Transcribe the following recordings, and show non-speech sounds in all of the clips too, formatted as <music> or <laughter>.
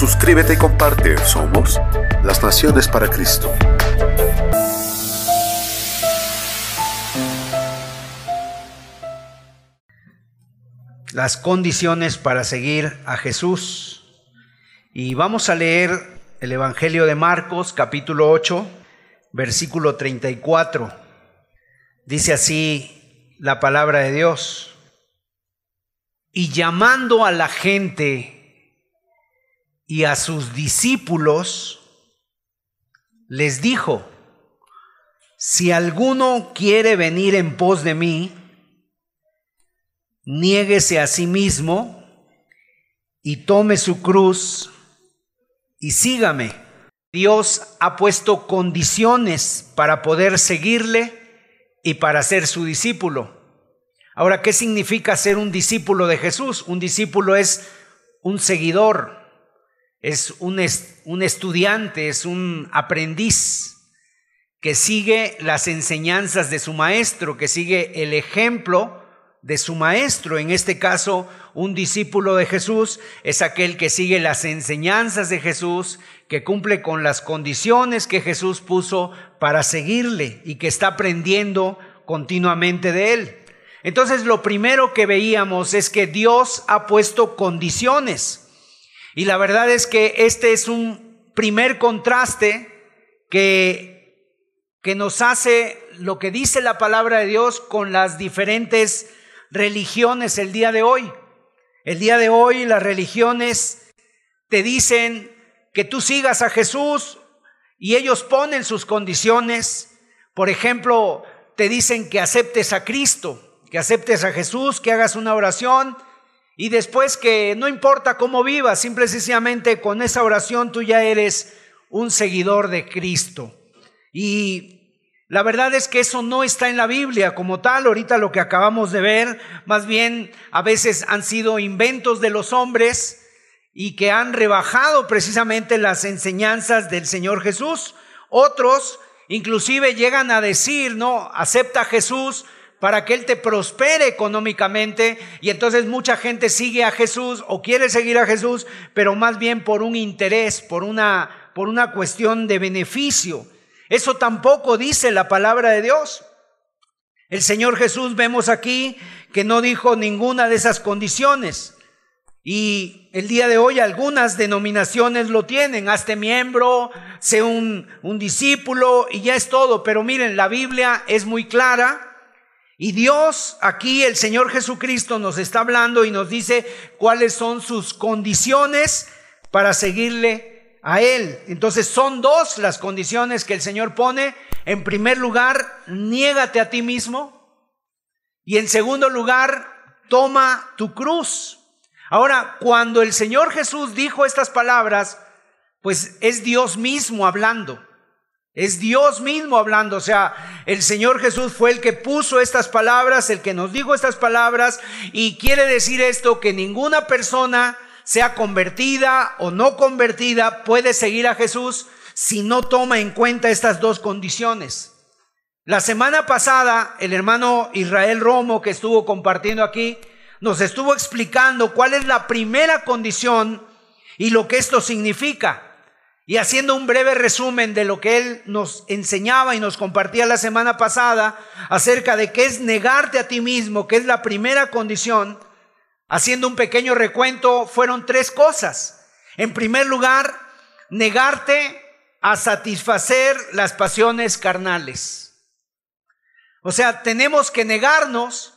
Suscríbete y comparte. Somos las Naciones para Cristo. Las condiciones para seguir a Jesús. Y vamos a leer el Evangelio de Marcos, capítulo 8, versículo 34. Dice así la palabra de Dios. Y llamando a la gente, y a sus discípulos les dijo, si alguno quiere venir en pos de mí, niéguese a sí mismo y tome su cruz y sígame. Dios ha puesto condiciones para poder seguirle y para ser su discípulo. Ahora, ¿qué significa ser un discípulo de Jesús? Un discípulo es un seguidor, es un, estudiante, es un aprendiz que sigue las enseñanzas de su maestro, que sigue el ejemplo de su maestro. En este caso, un discípulo de Jesús es aquel que sigue las enseñanzas de Jesús, que cumple con las condiciones que Jesús puso para seguirle y que está aprendiendo continuamente de él. Entonces, lo primero que veíamos es que Dios ha puesto condiciones. Y la verdad es que este es un primer contraste que, que nos hace lo que dice la palabra de Dios con las diferentes religiones el día de hoy. El día de hoy las religiones te dicen que tú sigas a Jesús y ellos ponen sus condiciones. Por ejemplo, te dicen que aceptes a Cristo, que aceptes a Jesús, que hagas una oración y después que no importa cómo vivas, simple y sencillamente con esa oración tú ya eres un seguidor de Cristo. Y la verdad es que eso no está en la Biblia como tal. Ahorita lo que acabamos de ver, más bien a veces han sido inventos de los hombres y que han rebajado precisamente las enseñanzas del Señor Jesús. Otros inclusive llegan a decir, no, acepta a Jesús, para que Él te prospere económicamente y entonces mucha gente sigue a Jesús o quiere seguir a Jesús, pero más bien por un interés, por una, por una cuestión de beneficio. Eso tampoco dice la palabra de Dios. El Señor Jesús vemos aquí que no dijo ninguna de esas condiciones. Y el día de hoy algunas denominaciones lo tienen, hazte miembro, sé un, un discípulo y ya es todo. Pero miren, la Biblia es muy clara y Dios, aquí el Señor Jesucristo nos está hablando y nos dice cuáles son sus condiciones para seguirle a Él. Entonces son dos las condiciones que el Señor pone. En primer lugar, niégate a ti mismo. Y en segundo lugar, toma tu cruz. Ahora, cuando el Señor Jesús dijo estas palabras, pues es Dios mismo hablando. Es Dios mismo hablando, o sea, el Señor Jesús fue el que puso estas palabras, el que nos dijo estas palabras, y quiere decir esto que ninguna persona, sea convertida o no convertida, puede seguir a Jesús si no toma en cuenta estas dos condiciones. La semana pasada, el hermano Israel Romo, que estuvo compartiendo aquí, nos estuvo explicando cuál es la primera condición y lo que esto significa. Y haciendo un breve resumen de lo que él nos enseñaba y nos compartía la semana pasada acerca de qué es negarte a ti mismo, que es la primera condición, haciendo un pequeño recuento, fueron tres cosas. En primer lugar, negarte a satisfacer las pasiones carnales. O sea, tenemos que negarnos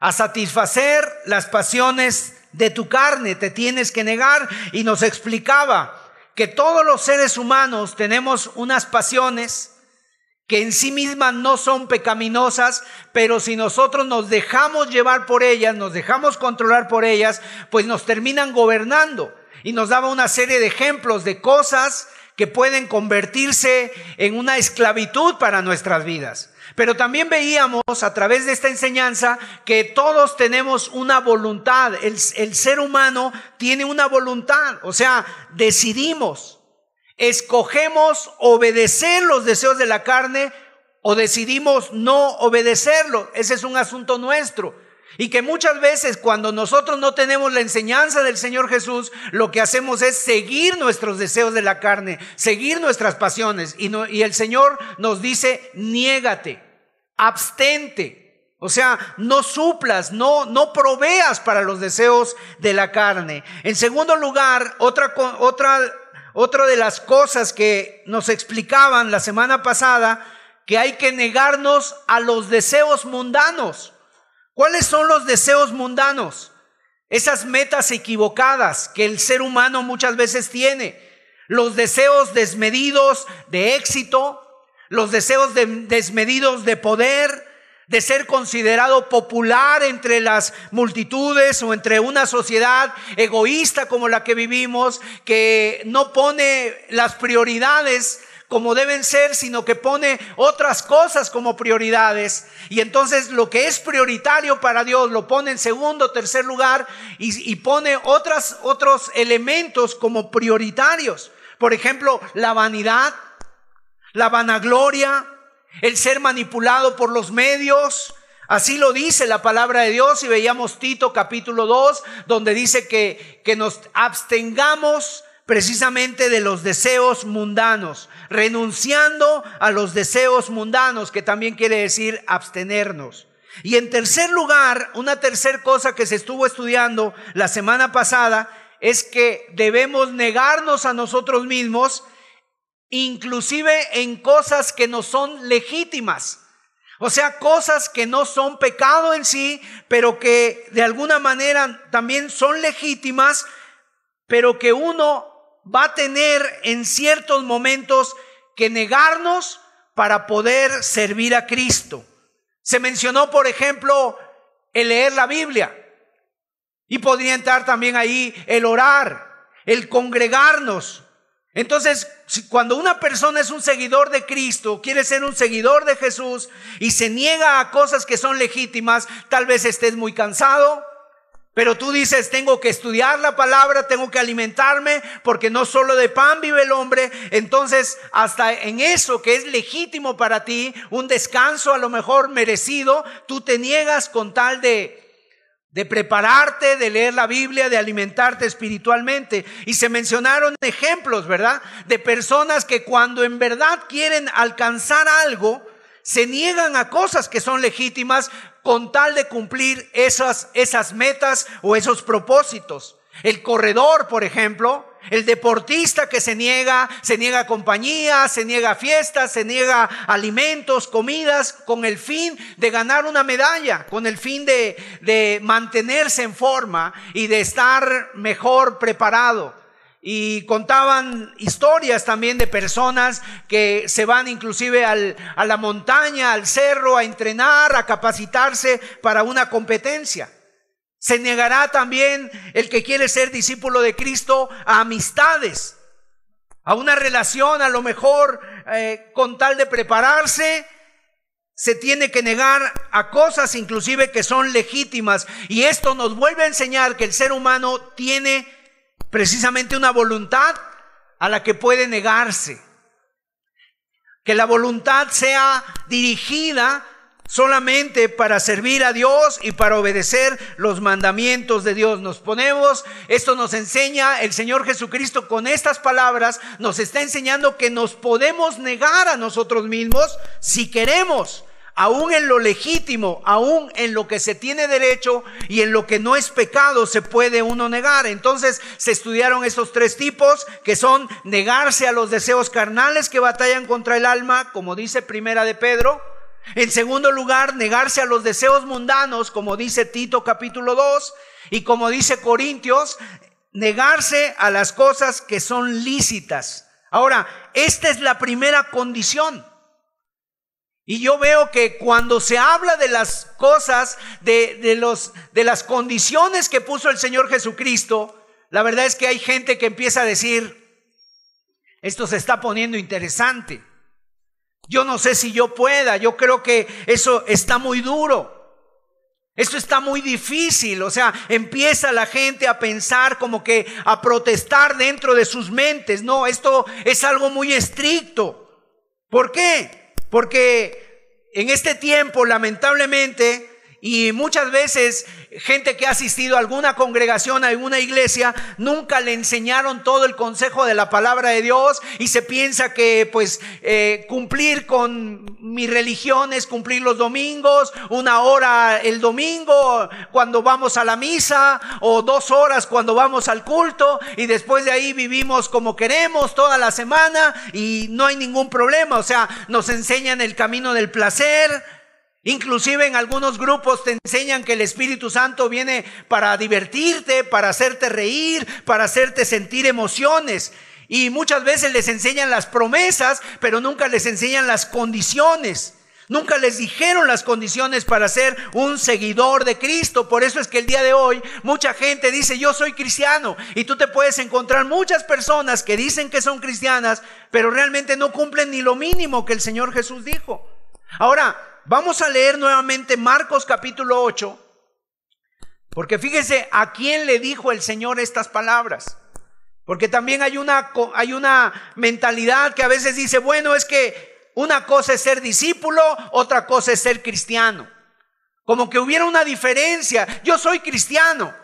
a satisfacer las pasiones de tu carne, te tienes que negar. Y nos explicaba que todos los seres humanos tenemos unas pasiones que en sí mismas no son pecaminosas, pero si nosotros nos dejamos llevar por ellas, nos dejamos controlar por ellas, pues nos terminan gobernando. Y nos daba una serie de ejemplos de cosas que pueden convertirse en una esclavitud para nuestras vidas. Pero también veíamos a través de esta enseñanza que todos tenemos una voluntad. El, el, ser humano tiene una voluntad. O sea, decidimos, escogemos obedecer los deseos de la carne o decidimos no obedecerlo. Ese es un asunto nuestro. Y que muchas veces cuando nosotros no tenemos la enseñanza del Señor Jesús, lo que hacemos es seguir nuestros deseos de la carne, seguir nuestras pasiones. Y, y el Señor nos dice, niégate, abstente. O sea, no suplas, no, no proveas para los deseos de la carne. En segundo lugar, otra, otra, otra de las cosas que nos explicaban la semana pasada, que hay que negarnos a los deseos mundanos. ¿Cuáles son los deseos mundanos? Esas metas equivocadas que el ser humano muchas veces tiene. Los deseos desmedidos de éxito, los deseos desmedidos de poder, de ser considerado popular entre las multitudes o entre una sociedad egoísta como la que vivimos, que no pone las prioridades como deben ser, sino que pone otras cosas como prioridades. Y entonces lo que es prioritario para Dios lo pone en segundo, tercer lugar y, pone otras, otros elementos como prioritarios. Por ejemplo, la vanidad, la vanagloria, el ser manipulado por los medios. Así lo dice la palabra de Dios y veíamos Tito capítulo 2, donde dice que, que nos abstengamos precisamente de los deseos mundanos, renunciando a los deseos mundanos, que también quiere decir abstenernos. Y en tercer lugar, una tercer cosa que se estuvo estudiando la semana pasada es que debemos negarnos a nosotros mismos, inclusive en cosas que no son legítimas. O sea, cosas que no son pecado en sí, pero que de alguna manera también son legítimas, pero que uno va a tener en ciertos momentos que negarnos para poder servir a Cristo. Se mencionó, por ejemplo, el leer la Biblia. Y podría entrar también ahí el orar, el congregarnos. Entonces, cuando una persona es un seguidor de Cristo, quiere ser un seguidor de Jesús y se niega a cosas que son legítimas, tal vez estés muy cansado, pero tú dices, tengo que estudiar la palabra, tengo que alimentarme, porque no solo de pan vive el hombre. Entonces, hasta en eso que es legítimo para ti, un descanso a lo mejor merecido, tú te niegas con tal de, de prepararte, de leer la Biblia, de alimentarte espiritualmente. Y se mencionaron ejemplos, ¿verdad? De personas que cuando en verdad quieren alcanzar algo, se niegan a cosas que son legítimas con tal de cumplir esas, esas metas o esos propósitos. El corredor, por ejemplo, el deportista que se niega, se niega a compañía, se niega a fiestas, se niega alimentos, comidas, con el fin de ganar una medalla, con el fin de, de mantenerse en forma y de estar mejor preparado. Y contaban historias también de personas que se van inclusive al, a la montaña, al cerro, a entrenar, a capacitarse para una competencia. Se negará también el que quiere ser discípulo de Cristo a amistades, a una relación a lo mejor eh, con tal de prepararse. Se tiene que negar a cosas inclusive que son legítimas. Y esto nos vuelve a enseñar que el ser humano tiene precisamente una voluntad a la que puede negarse. Que la voluntad sea dirigida solamente para servir a Dios y para obedecer los mandamientos de Dios. Nos ponemos, esto nos enseña el Señor Jesucristo con estas palabras, nos está enseñando que nos podemos negar a nosotros mismos si queremos aún en lo legítimo, aún en lo que se tiene derecho y en lo que no es pecado se puede uno negar. Entonces se estudiaron estos tres tipos que son negarse a los deseos carnales que batallan contra el alma, como dice Primera de Pedro. En segundo lugar, negarse a los deseos mundanos, como dice Tito capítulo 2 y como dice Corintios, negarse a las cosas que son lícitas. Ahora, esta es la primera condición. Y yo veo que cuando se habla de las cosas, de, los, de las condiciones que puso el Señor Jesucristo, la verdad es que hay gente que empieza a decir, Esto se está poniendo interesante. Yo no sé si yo pueda, yo creo que eso está muy duro. Esto está muy difícil, o sea, empieza la gente a pensar como que a protestar dentro de sus mentes. No, esto es algo muy estricto. ¿Por qué? Porque en este tiempo, lamentablemente, y muchas veces gente que ha asistido a alguna congregación, a alguna iglesia, nunca le enseñaron todo el consejo de la palabra de Dios y se piensa que pues eh, cumplir con mi religión es cumplir los domingos, una hora el domingo cuando vamos a la misa o dos horas cuando vamos al culto y después de ahí vivimos como queremos toda la semana y no hay ningún problema, o sea, nos enseñan el camino del placer, Inclusive en algunos grupos te enseñan que el Espíritu Santo viene para divertirte, para hacerte reír, para hacerte sentir emociones. Y muchas veces les enseñan las promesas, pero nunca les enseñan las condiciones. Nunca les dijeron las condiciones para ser un seguidor de Cristo. Por eso es que el día de hoy mucha gente dice yo soy cristiano. Y tú te puedes encontrar muchas personas que dicen que son cristianas, pero realmente no cumplen ni lo mínimo que el Señor Jesús dijo. Ahora, Vamos a leer nuevamente Marcos capítulo 8, porque fíjese a quién le dijo el Señor estas palabras. Porque también hay una, hay una mentalidad que a veces dice, bueno, es que una cosa es ser discípulo, otra cosa es ser cristiano. Como que hubiera una diferencia. Yo soy cristiano,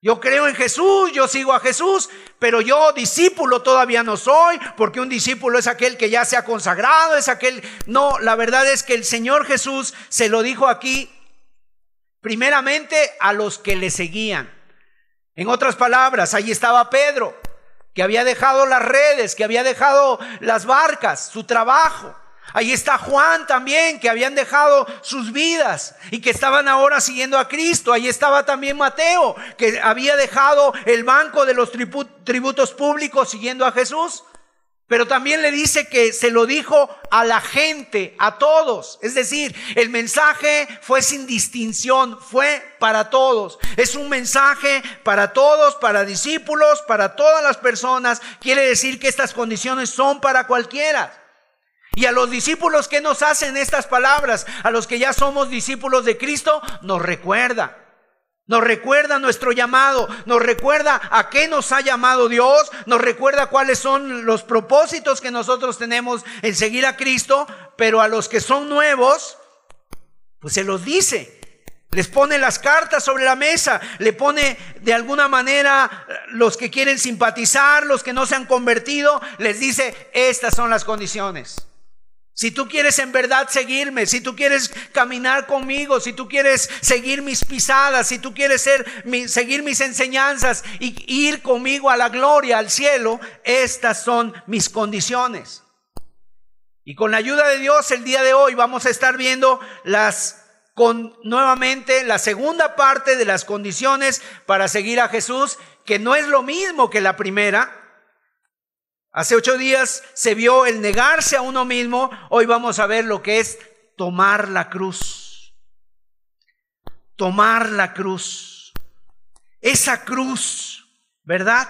yo creo en Jesús, yo sigo a Jesús, pero yo discípulo todavía no soy, porque un discípulo es aquel que ya se ha consagrado, es aquel... No, la verdad es que el Señor Jesús se lo dijo aquí primeramente a los que le seguían. En otras palabras, ahí estaba Pedro, que había dejado las redes, que había dejado las barcas, su trabajo. Ahí está Juan también, que habían dejado sus vidas y que estaban ahora siguiendo a Cristo. Ahí estaba también Mateo, que había dejado el banco de los tributos públicos siguiendo a Jesús. Pero también le dice que se lo dijo a la gente, a todos. Es decir, el mensaje fue sin distinción, fue para todos. Es un mensaje para todos, para discípulos, para todas las personas. Quiere decir que estas condiciones son para cualquiera. Y a los discípulos que nos hacen estas palabras, a los que ya somos discípulos de Cristo, nos recuerda. Nos recuerda nuestro llamado, nos recuerda a qué nos ha llamado Dios, nos recuerda cuáles son los propósitos que nosotros tenemos en seguir a Cristo, pero a los que son nuevos, pues se los dice. Les pone las cartas sobre la mesa, le pone de alguna manera los que quieren simpatizar, los que no se han convertido, les dice, estas son las condiciones. Si tú quieres en verdad seguirme, si tú quieres caminar conmigo, si tú quieres seguir mis pisadas, si tú quieres ser, seguir mis enseñanzas y ir conmigo a la gloria, al cielo, estas son mis condiciones. Y con la ayuda de Dios el día de hoy vamos a estar viendo las con nuevamente la segunda parte de las condiciones para seguir a Jesús, que no es lo mismo que la primera, Hace ocho días se vio el negarse a uno mismo. Hoy vamos a ver lo que es tomar la cruz. Tomar la cruz. Esa cruz, ¿verdad?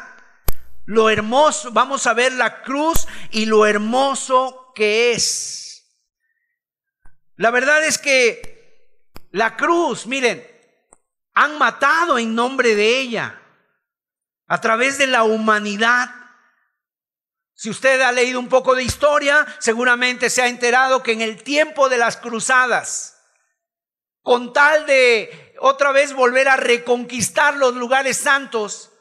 Lo hermoso, vamos a ver la cruz y lo hermoso que es. La verdad es que la cruz, miren, han matado en nombre de ella. A través de la humanidad si usted ha leído un poco de historia, seguramente se ha enterado que en el tiempo de las cruzadas, con tal de otra vez volver a reconquistar los lugares santos,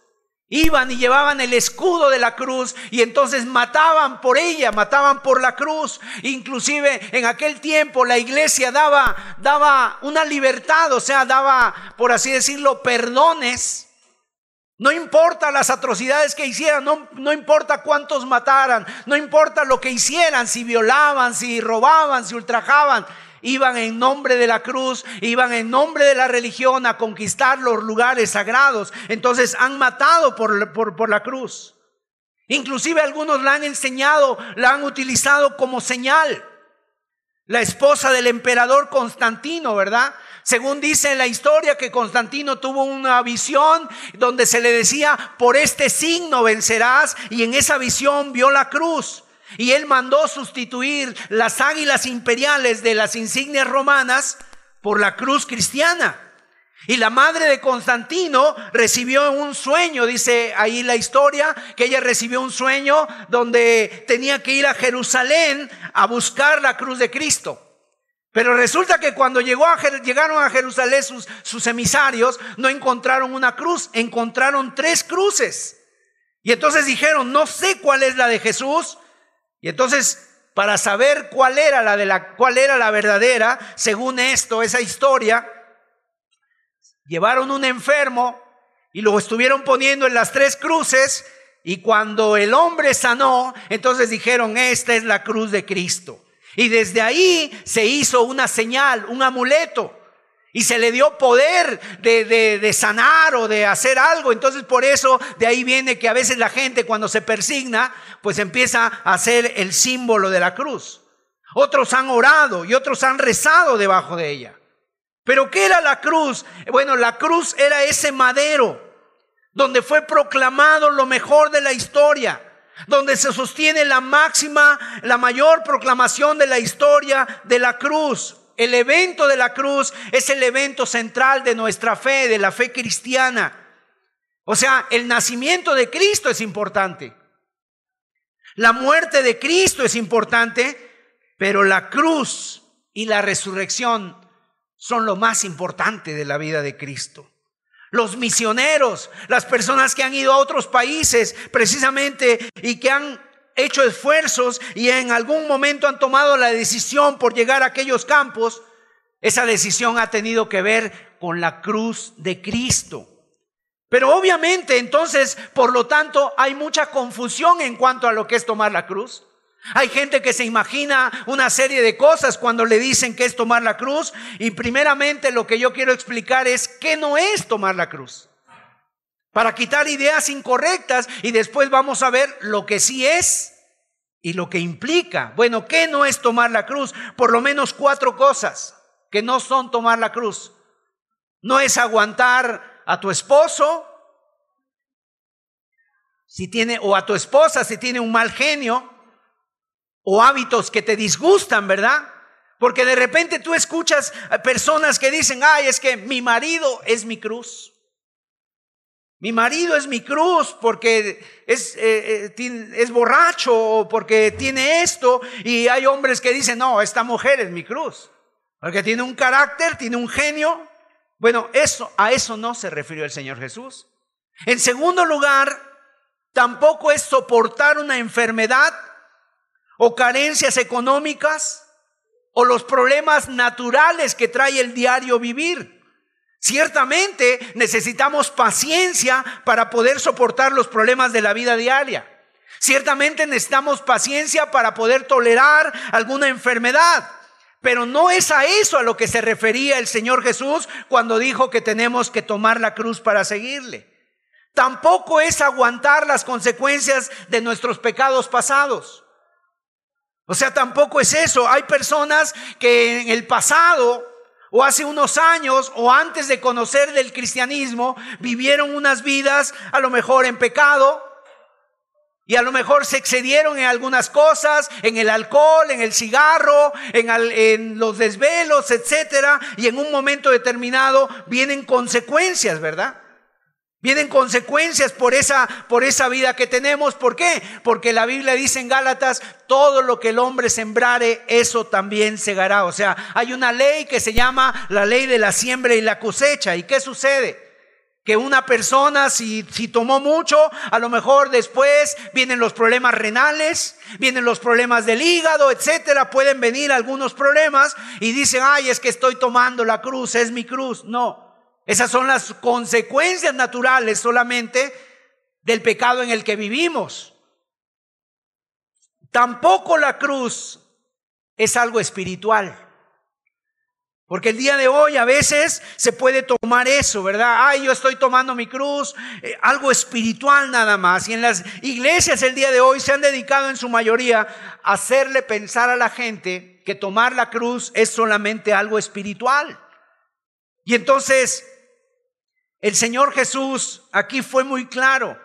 iban y llevaban el escudo de la cruz y entonces mataban por ella, mataban por la cruz. Inclusive en aquel tiempo la iglesia daba, daba una libertad, o sea, daba, por así decirlo, perdones no importa las atrocidades que hicieran, no, no, importa cuántos mataran, no importa lo que hicieran, si violaban, si robaban, si ultrajaban, iban en nombre de la cruz, iban en nombre de la religión a conquistar los lugares sagrados. Entonces han matado por, por, por la cruz. Inclusive algunos la han enseñado, la han utilizado como señal. La esposa del emperador Constantino, ¿verdad? Según dice la historia que Constantino tuvo una visión donde se le decía, por este signo vencerás, y en esa visión vio la cruz. Y él mandó sustituir las águilas imperiales de las insignias romanas por la cruz cristiana. Y la madre de Constantino recibió un sueño, dice ahí la historia, que ella recibió un sueño donde tenía que ir a Jerusalén a buscar la cruz de Cristo. Pero resulta que cuando llegaron a Jerusalén sus, sus emisarios, no encontraron una cruz, encontraron tres cruces. Y entonces dijeron, no sé cuál es la de Jesús. Y entonces, para saber cuál era la de la, cuál era la verdadera, según esto, esa historia, llevaron un enfermo y lo estuvieron poniendo en las tres cruces. Y cuando el hombre sanó, entonces dijeron, esta es la cruz de Cristo. Y desde ahí se hizo una señal, un amuleto. Y se le dio poder de, de, sanar o de hacer algo. Entonces por eso de ahí viene que a veces la gente cuando se persigna, pues empieza a hacer el símbolo de la cruz. Otros han orado y otros han rezado debajo de ella. Pero ¿qué era la cruz? Bueno, la cruz era ese madero donde fue proclamado lo mejor de la historia donde se sostiene la máxima, la mayor proclamación de la historia de la cruz. El evento de la cruz es el evento central de nuestra fe, de la fe cristiana. O sea, el nacimiento de Cristo es importante. La muerte de Cristo es importante, pero la cruz y la resurrección son lo más importante de la vida de Cristo los misioneros, las personas que han ido a otros países precisamente y que han hecho esfuerzos y en algún momento han tomado la decisión por llegar a aquellos campos, esa decisión ha tenido que ver con la cruz de Cristo. Pero obviamente entonces, por lo tanto, hay mucha confusión en cuanto a lo que es tomar la cruz. Hay gente que se imagina una serie de cosas cuando le dicen que es tomar la cruz y primeramente lo que yo quiero explicar es qué no es tomar la cruz. Para quitar ideas incorrectas y después vamos a ver lo que sí es y lo que implica. Bueno, ¿qué no es tomar la cruz? Por lo menos cuatro cosas que no son tomar la cruz. No es aguantar a tu esposo si tiene o a tu esposa si tiene un mal genio o hábitos que te disgustan, ¿verdad? Porque de repente tú escuchas a personas que dicen, ay, es que mi marido es mi cruz. Mi marido es mi cruz porque es, eh, eh, es borracho o porque tiene esto. Y hay hombres que dicen, no, esta mujer es mi cruz. Porque tiene un carácter, tiene un genio. Bueno, eso, a eso no se refirió el Señor Jesús. En segundo lugar, tampoco es soportar una enfermedad o carencias económicas o los problemas naturales que trae el diario vivir. Ciertamente necesitamos paciencia para poder soportar los problemas de la vida diaria. Ciertamente necesitamos paciencia para poder tolerar alguna enfermedad. Pero no es a eso a lo que se refería el Señor Jesús cuando dijo que tenemos que tomar la cruz para seguirle. Tampoco es aguantar las consecuencias de nuestros pecados pasados. O sea, tampoco es eso. Hay personas que en el pasado o hace unos años o antes de conocer del cristianismo vivieron unas vidas a lo mejor en pecado y a lo mejor se excedieron en algunas cosas, en el alcohol, en el cigarro, en, en los desvelos, etcétera, y en un momento determinado vienen consecuencias, ¿verdad? Vienen consecuencias por esa, por esa vida que tenemos. ¿Por qué? Porque la Biblia dice en Gálatas, todo lo que el hombre sembrare, eso también segará. O sea, hay una ley que se llama la ley de la siembra y la cosecha. ¿Y qué sucede? Que una persona, si, si tomó mucho, a lo mejor después vienen los problemas renales, vienen los problemas del hígado, etcétera. Pueden venir algunos problemas y dicen, ay, es que estoy tomando la cruz, es mi cruz. No, esas son las consecuencias naturales solamente del pecado en el que vivimos. Tampoco la cruz es algo espiritual. Porque el día de hoy a veces se puede tomar eso, ¿verdad? Ay, yo estoy tomando mi cruz, eh, algo espiritual nada más. Y en las iglesias el día de hoy se han dedicado en su mayoría a hacerle pensar a la gente que tomar la cruz es solamente algo espiritual. Y entonces el Señor Jesús aquí fue muy claro.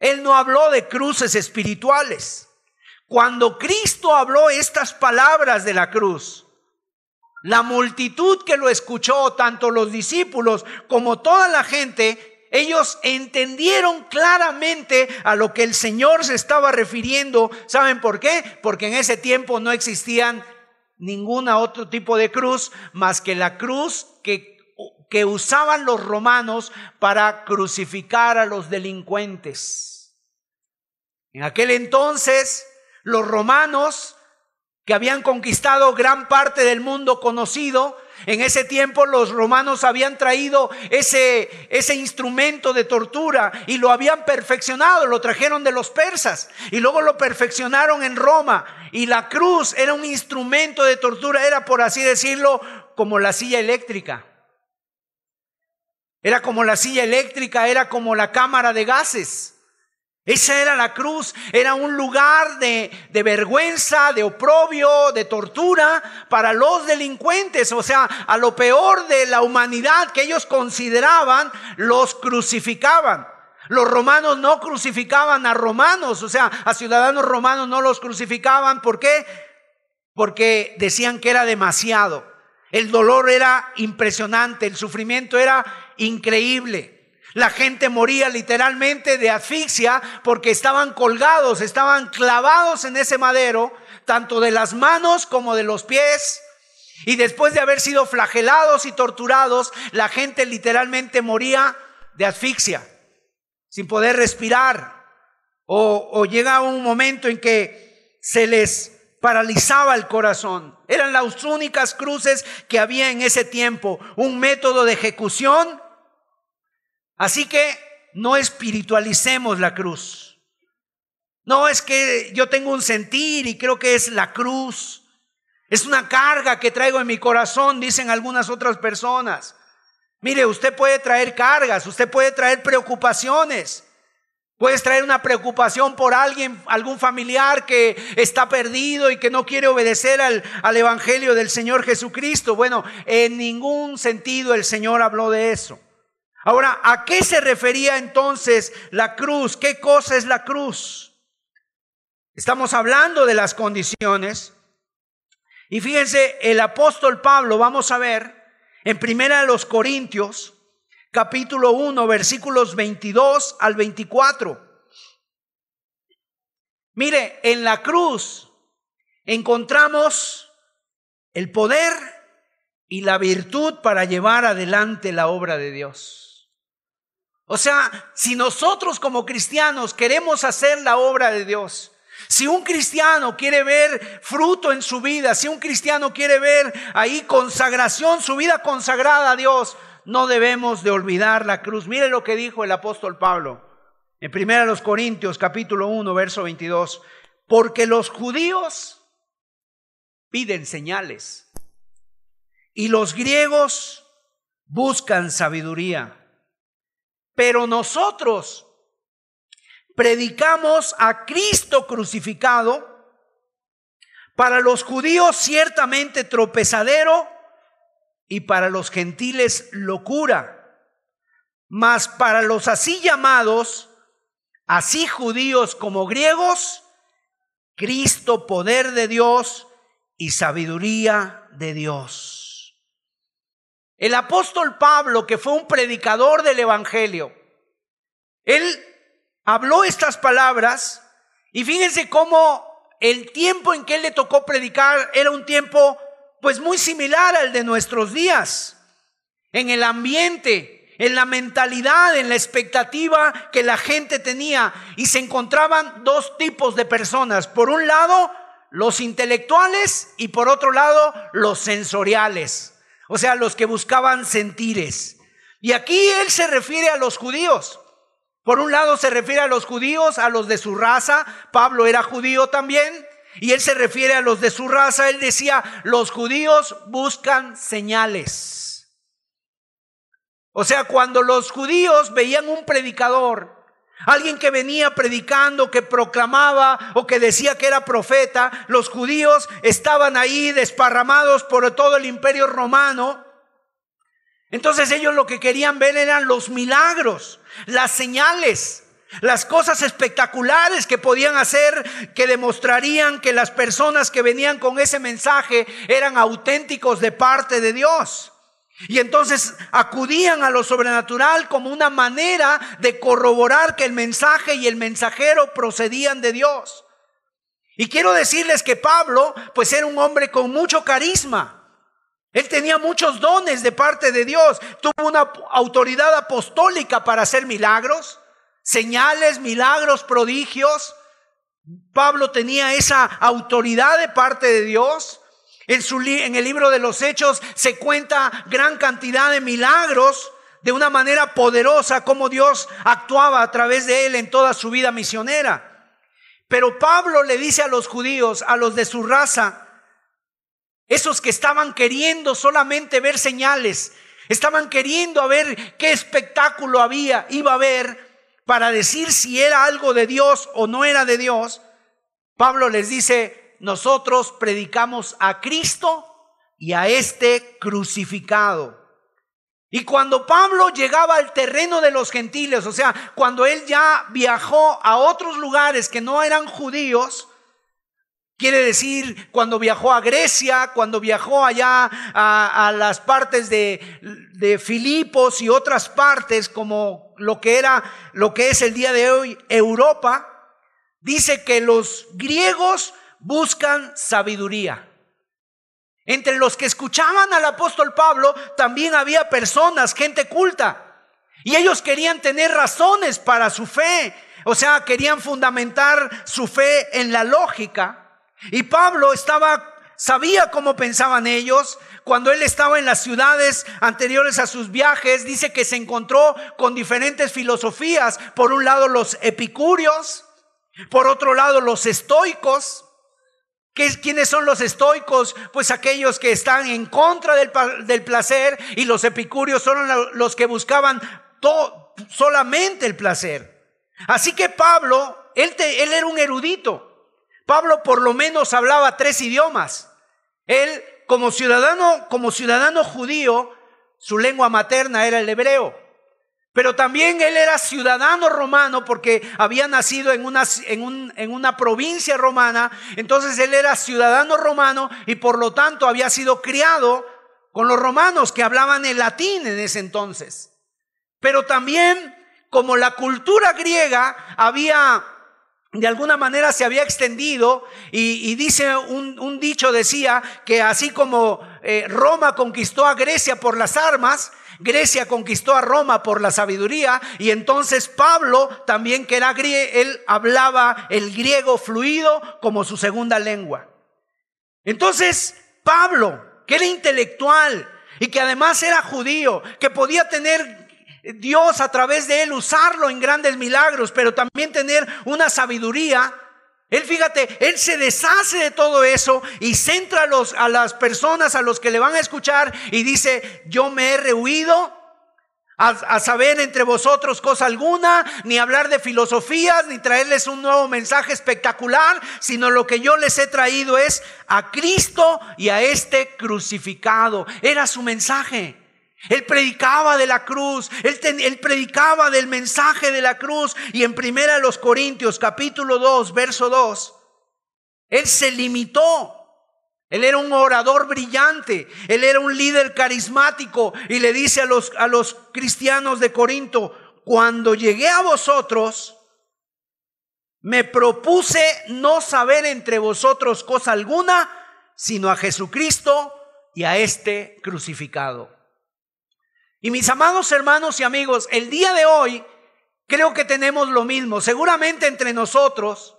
Él no habló de cruces espirituales. Cuando Cristo habló estas palabras de la cruz, la multitud que lo escuchó, tanto los discípulos como toda la gente, ellos entendieron claramente a lo que el Señor se estaba refiriendo. ¿Saben por qué? Porque en ese tiempo no existían ninguna otro tipo de cruz más que la cruz que, que usaban los romanos para crucificar a los delincuentes. En aquel entonces, los romanos que habían conquistado gran parte del mundo conocido, en ese tiempo los romanos habían traído ese, ese instrumento de tortura y lo habían perfeccionado, lo trajeron de los persas y luego lo perfeccionaron en Roma. Y la cruz era un instrumento de tortura, era por así decirlo como la silla eléctrica. Era como la silla eléctrica, era como la cámara de gases. Esa era la cruz, era un lugar de, de, vergüenza, de oprobio, de tortura para los delincuentes, o sea, a lo peor de la humanidad que ellos consideraban, los crucificaban. Los romanos no crucificaban a romanos, o sea, a ciudadanos romanos no los crucificaban. ¿Por qué? Porque decían que era demasiado. El dolor era impresionante, el sufrimiento era increíble. La gente moría literalmente de asfixia porque estaban colgados, estaban clavados en ese madero, tanto de las manos como de los pies. Y después de haber sido flagelados y torturados, la gente literalmente moría de asfixia, sin poder respirar. O, o llega un momento en que se les paralizaba el corazón. Eran las únicas cruces que había en ese tiempo, un método de ejecución Así que no espiritualicemos la cruz. No es que yo tengo un sentir y creo que es la cruz. Es una carga que traigo en mi corazón, dicen algunas otras personas. Mire, usted puede traer cargas, usted puede traer preocupaciones. Puedes traer una preocupación por alguien, algún familiar que está perdido y que no quiere obedecer al, al, Evangelio del Señor Jesucristo. Bueno, en ningún sentido el Señor habló de eso. Ahora, ¿a qué se refería entonces la cruz? ¿Qué cosa es la cruz? Estamos hablando de las condiciones. Y fíjense, el apóstol Pablo, vamos a ver, en primera de los Corintios, capítulo 1, versículos 22 al 24. Mire, en la cruz encontramos el poder y la virtud para llevar adelante la obra de Dios. O sea, si nosotros como cristianos queremos hacer la obra de Dios, si un cristiano quiere ver fruto en su vida, si un cristiano quiere ver ahí consagración, su vida consagrada a Dios, no debemos de olvidar la cruz. Mire lo que dijo el apóstol Pablo en 1 Corintios capítulo 1, verso 22. Porque los judíos piden señales y los griegos buscan sabiduría. Pero nosotros predicamos a Cristo crucificado, para los judíos ciertamente tropezadero y para los gentiles locura, mas para los así llamados, así judíos como griegos, Cristo poder de Dios y sabiduría de Dios. El apóstol Pablo, que fue un predicador del Evangelio, él habló estas palabras y fíjense cómo el tiempo en que él le tocó predicar era un tiempo pues muy similar al de nuestros días. En el ambiente, en la mentalidad, en la expectativa que la gente tenía y se encontraban dos tipos de personas. Por un lado, los intelectuales y por otro lado, los sensoriales o sea, los que buscaban sentires. Y aquí él se refiere a los judíos. Por un lado se refiere a los judíos, a los de su raza. Pablo era judío también. Y él se refiere a los de su raza. Él decía, los judíos buscan señales. O sea, cuando los judíos veían un predicador, alguien que venía predicando, que proclamaba o que decía que era profeta, los judíos estaban ahí desparramados por todo el imperio romano. Entonces ellos lo que querían ver eran los milagros, las señales, las cosas espectaculares que podían hacer, que demostrarían que las personas que venían con ese mensaje eran auténticos de parte de Dios. Y entonces acudían a lo sobrenatural como una manera de corroborar que el mensaje y el mensajero procedían de Dios. Y quiero decirles que Pablo, pues era un hombre con mucho carisma. Él tenía muchos dones de parte de Dios. Tuvo una autoridad apostólica para hacer milagros, señales, milagros, prodigios. Pablo tenía esa autoridad de parte de Dios. En, el libro de los Hechos se cuenta gran cantidad de milagros de una manera poderosa como Dios actuaba a través de él en toda su vida misionera. Pero Pablo le dice a los judíos, a los de su raza, esos que estaban queriendo solamente ver señales, estaban queriendo a ver qué espectáculo había, iba a haber para decir si era algo de Dios o no era de Dios. Pablo les dice, nosotros predicamos a Cristo y a este crucificado. Y cuando Pablo llegaba al terreno de los gentiles, o sea, cuando él ya viajó a otros lugares que no eran judíos, quiere decir cuando viajó a Grecia, cuando viajó allá a, las partes de, de Filipos y otras partes como lo que era, lo que es el día de hoy Europa, dice que los griegos buscan sabiduría. Entre los que escuchaban al apóstol Pablo también había personas, gente culta. Y ellos querían tener razones para su fe. O sea, querían fundamentar su fe en la lógica. Y Pablo estaba, sabía cómo pensaban ellos. Cuando él estaba en las ciudades anteriores a sus viajes, dice que se encontró con diferentes filosofías. Por un lado los epicúreos, por otro lado los estoicos, ¿Quiénes son los estoicos? Pues aquellos que están en contra del, placer y los epicúreos son los que buscaban solamente el placer. Así que Pablo, él, él era un erudito. Pablo por lo menos hablaba tres idiomas. Él como ciudadano, como ciudadano judío, su lengua materna era el hebreo. Pero también él era ciudadano romano porque había nacido en una, en, en una, provincia romana. Entonces él era ciudadano romano y por lo tanto había sido criado con los romanos que hablaban el latín en ese entonces. Pero también como la cultura griega había de alguna manera se había extendido y, dice un, dicho decía que así como eh, Roma conquistó a Grecia por las armas, Grecia conquistó a Roma por la sabiduría y entonces Pablo también que era él hablaba el griego fluido como su segunda lengua. Entonces Pablo, que era intelectual y que además era judío, que podía tener Dios a través de él usarlo en grandes milagros, pero también tener una sabiduría él, fíjate, él se deshace de todo eso y centra a, los, a las personas a los que le van a escuchar y dice, yo me he rehuido a, a, saber entre vosotros cosa alguna, ni hablar de filosofías, ni traerles un nuevo mensaje espectacular, sino lo que yo les he traído es a Cristo y a este crucificado. Era su mensaje. Él predicaba de la cruz, él, predicaba del mensaje de la cruz y en primera los Corintios capítulo 2 verso 2, él se limitó. Él era un orador brillante, él era un líder carismático y le dice a los, a los cristianos de Corinto, cuando llegué a vosotros, me propuse no saber entre vosotros cosa alguna, sino a Jesucristo y a este crucificado. Y mis amados hermanos y amigos, el día de hoy creo que tenemos lo mismo. Seguramente entre nosotros,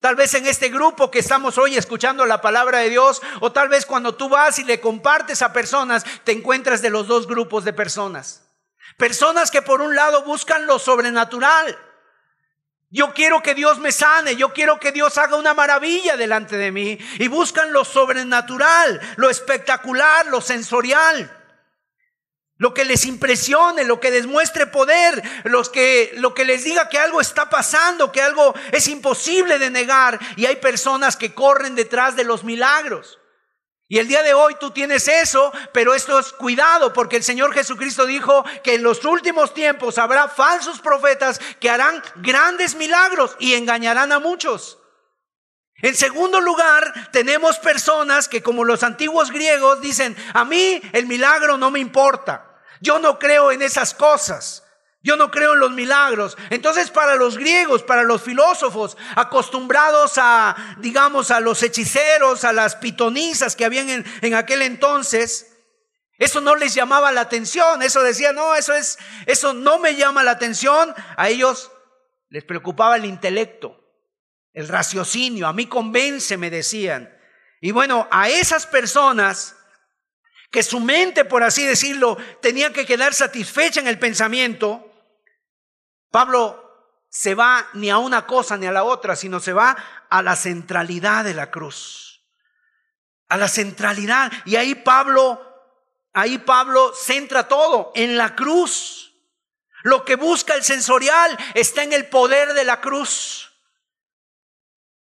tal vez en este grupo que estamos hoy escuchando la palabra de Dios, o tal vez cuando tú vas y le compartes a personas, te encuentras de los dos grupos de personas. Personas que por un lado buscan lo sobrenatural. Yo quiero que Dios me sane, yo quiero que Dios haga una maravilla delante de mí. Y buscan lo sobrenatural, lo espectacular, lo sensorial lo que les impresione, lo que les muestre poder, los que, lo que les diga que algo está pasando, que algo es imposible de negar. Y hay personas que corren detrás de los milagros. Y el día de hoy tú tienes eso, pero esto es cuidado porque el Señor Jesucristo dijo que en los últimos tiempos habrá falsos profetas que harán grandes milagros y engañarán a muchos. En segundo lugar, tenemos personas que como los antiguos griegos dicen, a mí el milagro no me importa, yo no creo en esas cosas. Yo no creo en los milagros. Entonces, para los griegos, para los filósofos, acostumbrados a, digamos, a los hechiceros, a las pitonisas que habían en, en, aquel entonces, eso no les llamaba la atención. Eso decía, no, eso es, eso no me llama la atención. A ellos les preocupaba el intelecto, el raciocinio. A mí convence, me decían. Y bueno, a esas personas que su mente, por así decirlo, tenía que quedar satisfecha en el pensamiento, Pablo se va ni a una cosa ni a la otra, sino se va a la centralidad de la cruz. A la centralidad. Y ahí Pablo, ahí Pablo centra todo en la cruz. Lo que busca el sensorial está en el poder de la cruz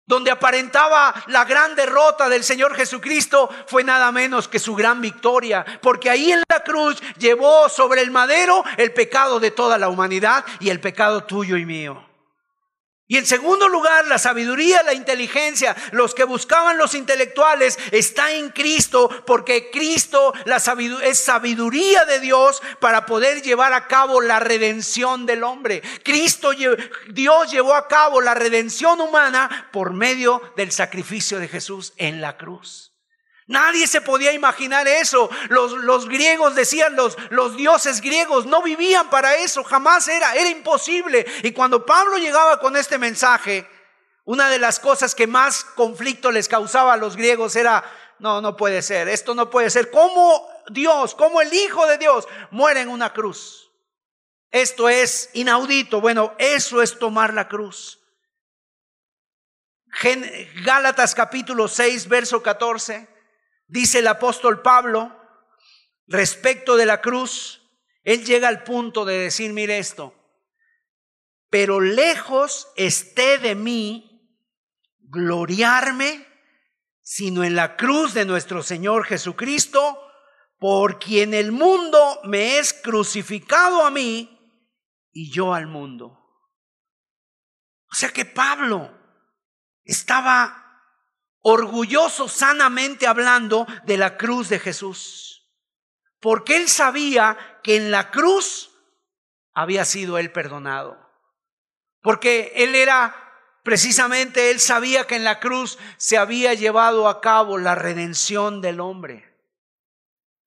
donde aparentaba la gran derrota del Señor Jesucristo, fue nada menos que su gran victoria, porque ahí en la cruz llevó sobre el madero el pecado de toda la humanidad y el pecado tuyo y mío. Y en segundo lugar, la sabiduría, la inteligencia, los que buscaban los intelectuales, está en Cristo, porque Cristo la es sabiduría de Dios para poder llevar a cabo la redención del hombre. Cristo, Dios llevó a cabo la redención humana por medio del sacrificio de Jesús en la cruz. Nadie se podía imaginar eso. Los, los griegos decían, los, los, dioses griegos no vivían para eso, jamás era, era imposible. Y cuando Pablo llegaba con este mensaje, una de las cosas que más conflicto les causaba a los griegos era, no, no puede ser, esto no puede ser. ¿Cómo Dios, cómo el Hijo de Dios muere en una cruz? Esto es inaudito. Bueno, eso es tomar la cruz. Gálatas capítulo 6, verso 14. Dice el apóstol Pablo respecto de la cruz, él llega al punto de decir, mire esto, pero lejos esté de mí gloriarme, sino en la cruz de nuestro Señor Jesucristo, por quien el mundo me es crucificado a mí y yo al mundo. O sea que Pablo estaba orgulloso sanamente hablando de la cruz de Jesús. Porque él sabía que en la cruz había sido él perdonado. Porque él era, precisamente, él sabía que en la cruz se había llevado a cabo la redención del hombre.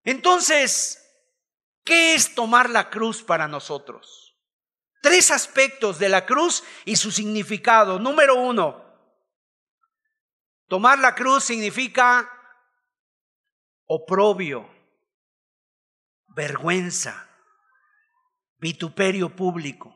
Entonces, ¿qué es tomar la cruz para nosotros? Tres aspectos de la cruz y su significado. Número uno, Tomar la cruz significa oprobio, vergüenza, vituperio público.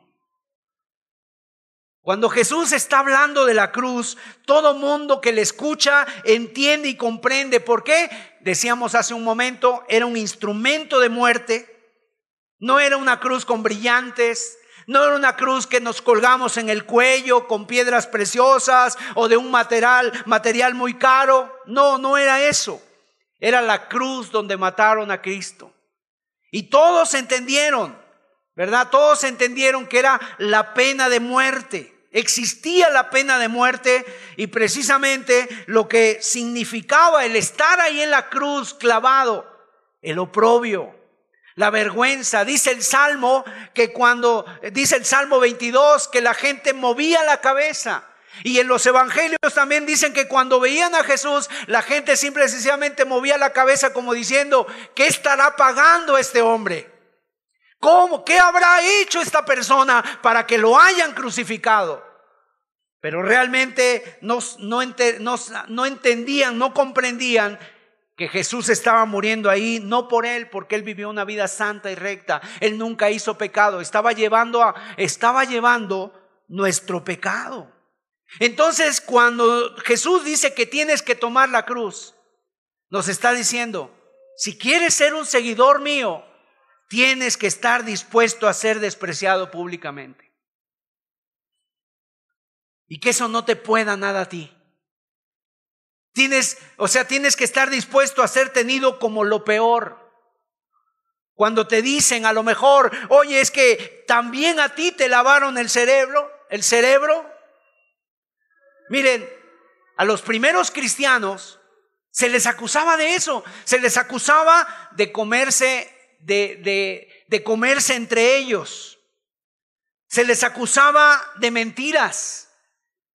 Cuando Jesús está hablando de la cruz, todo mundo que le escucha entiende y comprende por qué. Decíamos hace un momento, era un instrumento de muerte, no era una cruz con brillantes, no era una cruz que nos colgamos en el cuello con piedras preciosas o de un material, material muy caro. No, no era eso. Era la cruz donde mataron a Cristo. Y todos entendieron, ¿verdad? Todos entendieron que era la pena de muerte. Existía la pena de muerte y precisamente lo que significaba el estar ahí en la cruz clavado, el oprobio, la vergüenza. Dice el Salmo que cuando, dice el Salmo 22, que la gente movía la cabeza. Y en los evangelios también dicen que cuando veían a Jesús, la gente simple y sencillamente movía la cabeza como diciendo, ¿qué estará pagando este hombre? ¿Cómo? ¿Qué habrá hecho esta persona para que lo hayan crucificado? Pero realmente no, no, no entendían, no comprendían que Jesús estaba muriendo ahí, no por él, porque él vivió una vida santa y recta. Él nunca hizo pecado, estaba llevando a, estaba llevando nuestro pecado. Entonces, cuando Jesús dice que tienes que tomar la cruz, nos está diciendo, si quieres ser un seguidor mío, tienes que estar dispuesto a ser despreciado públicamente. Y que eso no te pueda nada a ti. Tienes, o sea, tienes que estar dispuesto a ser tenido como lo peor. Cuando te dicen a lo mejor, oye, es que también a ti te lavaron el cerebro, el cerebro. Miren, a los primeros cristianos se les acusaba de eso, se les acusaba de comerse, de, de, de comerse entre ellos. Se les acusaba de mentiras.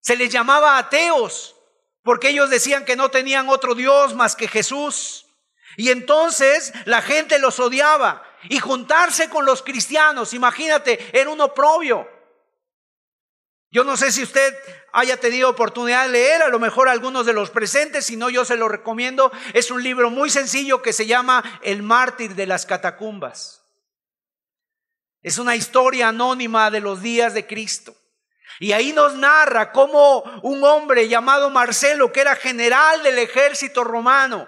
Se les llamaba ateos porque ellos decían que no tenían otro Dios más que Jesús. Y entonces la gente los odiaba. Y juntarse con los cristianos, imagínate, era un oprobio. Yo no sé si usted haya tenido oportunidad de leer, a lo mejor algunos de los presentes, si no yo se lo recomiendo. Es un libro muy sencillo que se llama El mártir de las catacumbas. Es una historia anónima de los días de Cristo. Y ahí nos narra cómo un hombre llamado Marcelo, que era general del ejército romano,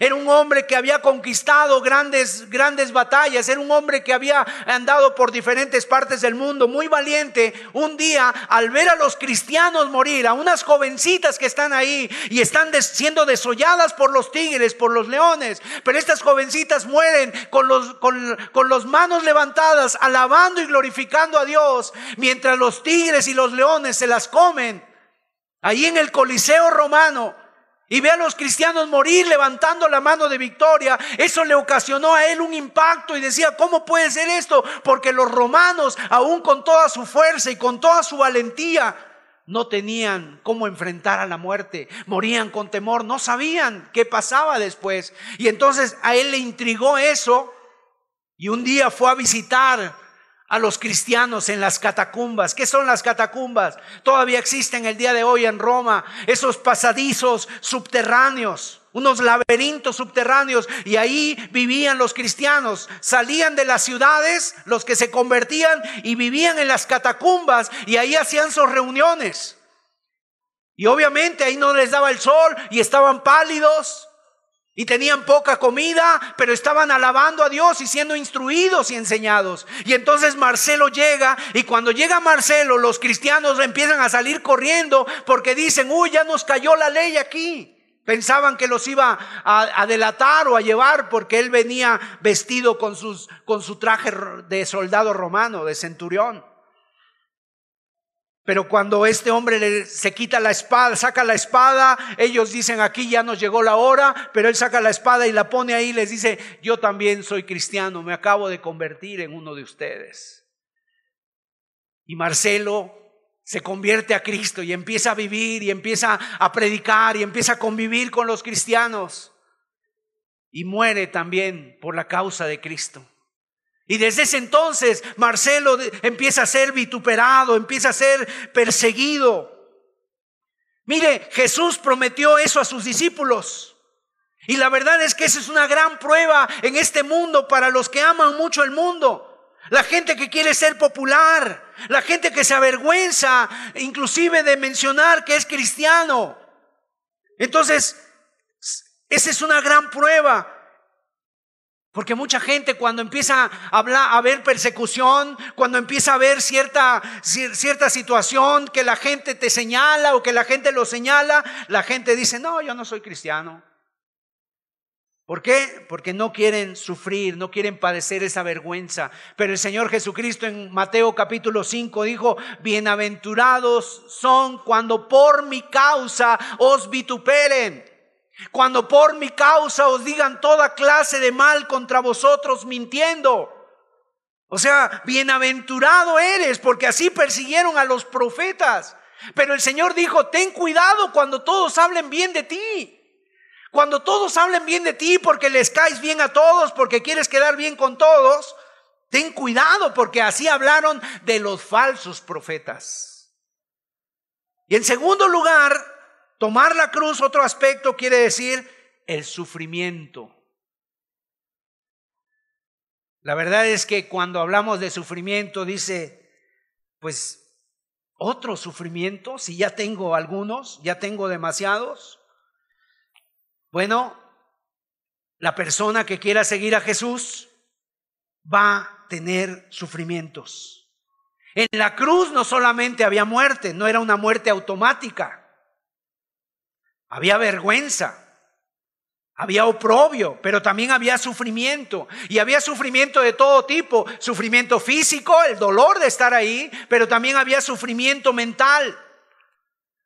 era un hombre que había conquistado grandes, grandes batallas. Era un hombre que había andado por diferentes partes del mundo, muy valiente. Un día, al ver a los cristianos morir, a unas jovencitas que están ahí y están siendo desolladas por los tigres, por los leones, pero estas jovencitas mueren con los, con, con los manos levantadas, alabando y glorificando a Dios, mientras los tigres y los leones se las comen. Ahí en el Coliseo romano, y ve a los cristianos morir levantando la mano de victoria, eso le ocasionó a él un impacto y decía, ¿cómo puede ser esto? Porque los romanos, aún con toda su fuerza y con toda su valentía, no tenían cómo enfrentar a la muerte, morían con temor, no sabían qué pasaba después. Y entonces a él le intrigó eso y un día fue a visitar a los cristianos en las catacumbas. ¿Qué son las catacumbas? Todavía existen el día de hoy en Roma esos pasadizos subterráneos, unos laberintos subterráneos y ahí vivían los cristianos. Salían de las ciudades los que se convertían y vivían en las catacumbas y ahí hacían sus reuniones. Y obviamente ahí no les daba el sol y estaban pálidos y tenían poca comida, pero estaban alabando a Dios y siendo instruidos y enseñados. Y entonces Marcelo llega y cuando llega Marcelo los cristianos empiezan a salir corriendo porque dicen, uy, ya nos cayó la ley aquí. Pensaban que los iba a, delatar o a llevar porque él venía vestido con, sus, con su traje de soldado romano, de centurión. Pero cuando este hombre se quita la espada, saca la espada, ellos dicen, aquí ya nos llegó la hora, pero él saca la espada y la pone ahí y les dice, yo también soy cristiano, me acabo de convertir en uno de ustedes. Y Marcelo se convierte a Cristo y empieza a vivir y empieza a predicar y empieza a convivir con los cristianos. Y muere también por la causa de Cristo. Y desde ese entonces Marcelo empieza a ser vituperado, empieza a ser perseguido. Mire, Jesús prometió eso a sus discípulos. Y la verdad es que esa es una gran prueba en este mundo para los que aman mucho el mundo. La gente que quiere ser popular, la gente que se avergüenza inclusive de mencionar que es cristiano. Entonces, esa es una gran prueba. Porque mucha gente cuando empieza a, hablar, a ver persecución, cuando empieza a ver cierta, cierta situación que la gente te señala o que la gente lo señala, la gente dice, no, yo no soy cristiano. ¿Por qué? Porque no quieren sufrir, no quieren padecer esa vergüenza. Pero el Señor Jesucristo en Mateo capítulo 5 dijo, bienaventurados son cuando por mi causa os vituperen cuando por mi causa os digan toda clase de mal contra vosotros mintiendo. O sea, bienaventurado eres porque así persiguieron a los profetas. Pero el Señor dijo, ten cuidado cuando todos hablen bien de ti. Cuando todos hablen bien de ti porque les caes bien a todos, porque quieres quedar bien con todos, ten cuidado porque así hablaron de los falsos profetas. Y en segundo lugar, Tomar la cruz, otro aspecto, quiere decir el sufrimiento. La verdad es que cuando hablamos de sufrimiento, dice, pues, otro sufrimiento, si ya tengo algunos, ya tengo demasiados. Bueno, la persona que quiera seguir a Jesús va a tener sufrimientos. En la cruz no solamente había muerte, no era una muerte automática. Había vergüenza, había oprobio, pero también había sufrimiento. Y había sufrimiento de todo tipo. Sufrimiento físico, el dolor de estar ahí, pero también había sufrimiento mental.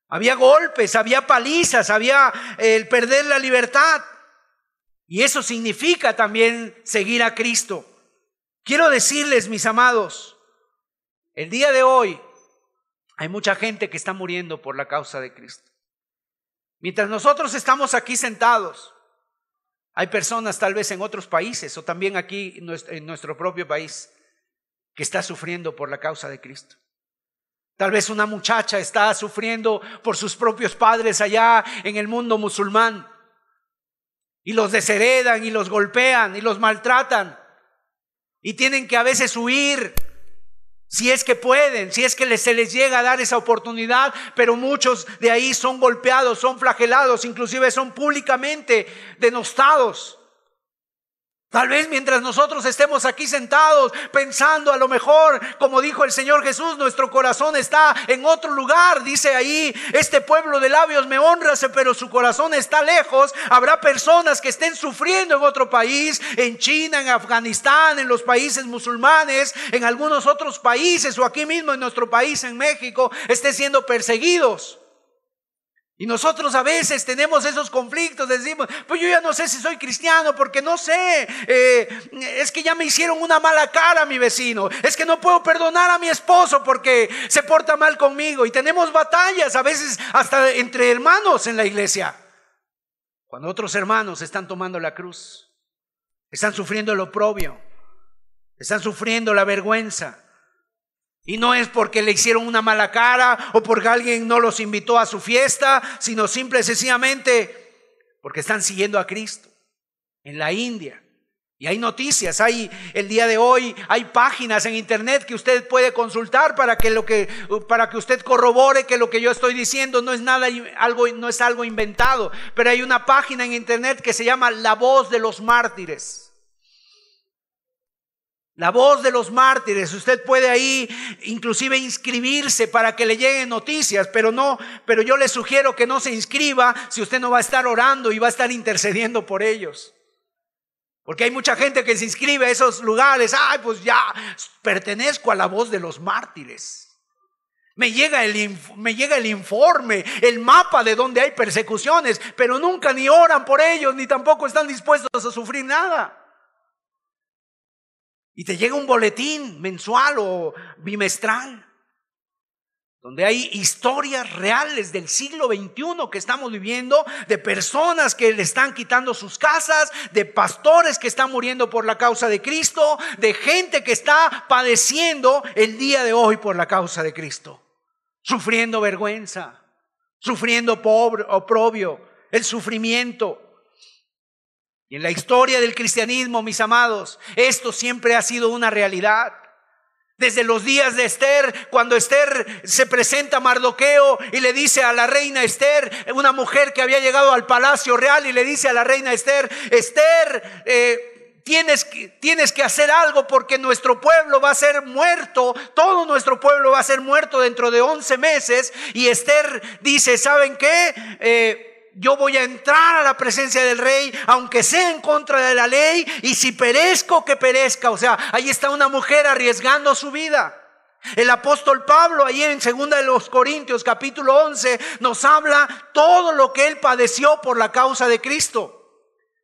Había golpes, había palizas, había el perder la libertad. Y eso significa también seguir a Cristo. Quiero decirles, mis amados, el día de hoy hay mucha gente que está muriendo por la causa de Cristo. Mientras nosotros estamos aquí sentados, hay personas tal vez en otros países o también aquí en nuestro propio país que está sufriendo por la causa de Cristo. Tal vez una muchacha está sufriendo por sus propios padres allá en el mundo musulmán y los desheredan y los golpean y los maltratan y tienen que a veces huir si es que pueden, si es que se les llega a dar esa oportunidad, pero muchos de ahí son golpeados, son flagelados, inclusive son públicamente denostados. Tal vez mientras nosotros estemos aquí sentados pensando a lo mejor, como dijo el Señor Jesús, nuestro corazón está en otro lugar. Dice ahí, este pueblo de labios me honra, pero su corazón está lejos. Habrá personas que estén sufriendo en otro país, en China, en Afganistán, en los países musulmanes, en algunos otros países o aquí mismo en nuestro país, en México, estén siendo perseguidos. Y nosotros a veces tenemos esos conflictos, decimos, pues yo ya no sé si soy cristiano porque no sé, eh, es que ya me hicieron una mala cara a mi vecino, es que no puedo perdonar a mi esposo porque se porta mal conmigo y tenemos batallas a veces hasta entre hermanos en la iglesia. Cuando otros hermanos están tomando la cruz, están sufriendo el oprobio, están sufriendo la vergüenza, y no es porque le hicieron una mala cara o porque alguien no los invitó a su fiesta, sino simple y sencillamente porque están siguiendo a Cristo en la India. Y hay noticias, hay el día de hoy, hay páginas en internet que usted puede consultar para que lo que para que usted corrobore que lo que yo estoy diciendo no es nada algo no es algo inventado, pero hay una página en internet que se llama La voz de los mártires. La voz de los mártires, usted puede ahí inclusive inscribirse para que le lleguen noticias, pero no, pero yo le sugiero que no se inscriba si usted no va a estar orando y va a estar intercediendo por ellos. Porque hay mucha gente que se inscribe a esos lugares, ay, pues ya pertenezco a la voz de los mártires. Me llega, el, me llega el informe, el mapa de donde hay persecuciones, pero nunca ni oran por ellos, ni tampoco están dispuestos a sufrir nada y te llega un boletín mensual o bimestral, donde hay historias reales del siglo XXI que estamos viviendo, de personas que le están quitando sus casas, de pastores que están muriendo por la causa de Cristo, de gente que está padeciendo el día de hoy por la causa de Cristo, sufriendo vergüenza, sufriendo pobre, oprobio, el sufrimiento. Y en la historia del cristianismo, mis amados, esto siempre ha sido una realidad. Desde los días de Esther, cuando Esther se presenta a Mardoqueo y le dice a la reina Esther, una mujer que había llegado al palacio real y le dice a la reina Esther, Esther, eh, tienes, tienes que hacer algo porque nuestro pueblo va a ser muerto, todo nuestro pueblo va a ser muerto dentro de 11 meses. Y Esther dice, ¿saben qué? Eh, yo voy a entrar a la presencia del rey, aunque sea en contra de la ley, y si perezco, que perezca. O sea, ahí está una mujer arriesgando su vida. El apóstol Pablo, ahí en 2 de los Corintios, capítulo 11, nos habla todo lo que él padeció por la causa de Cristo.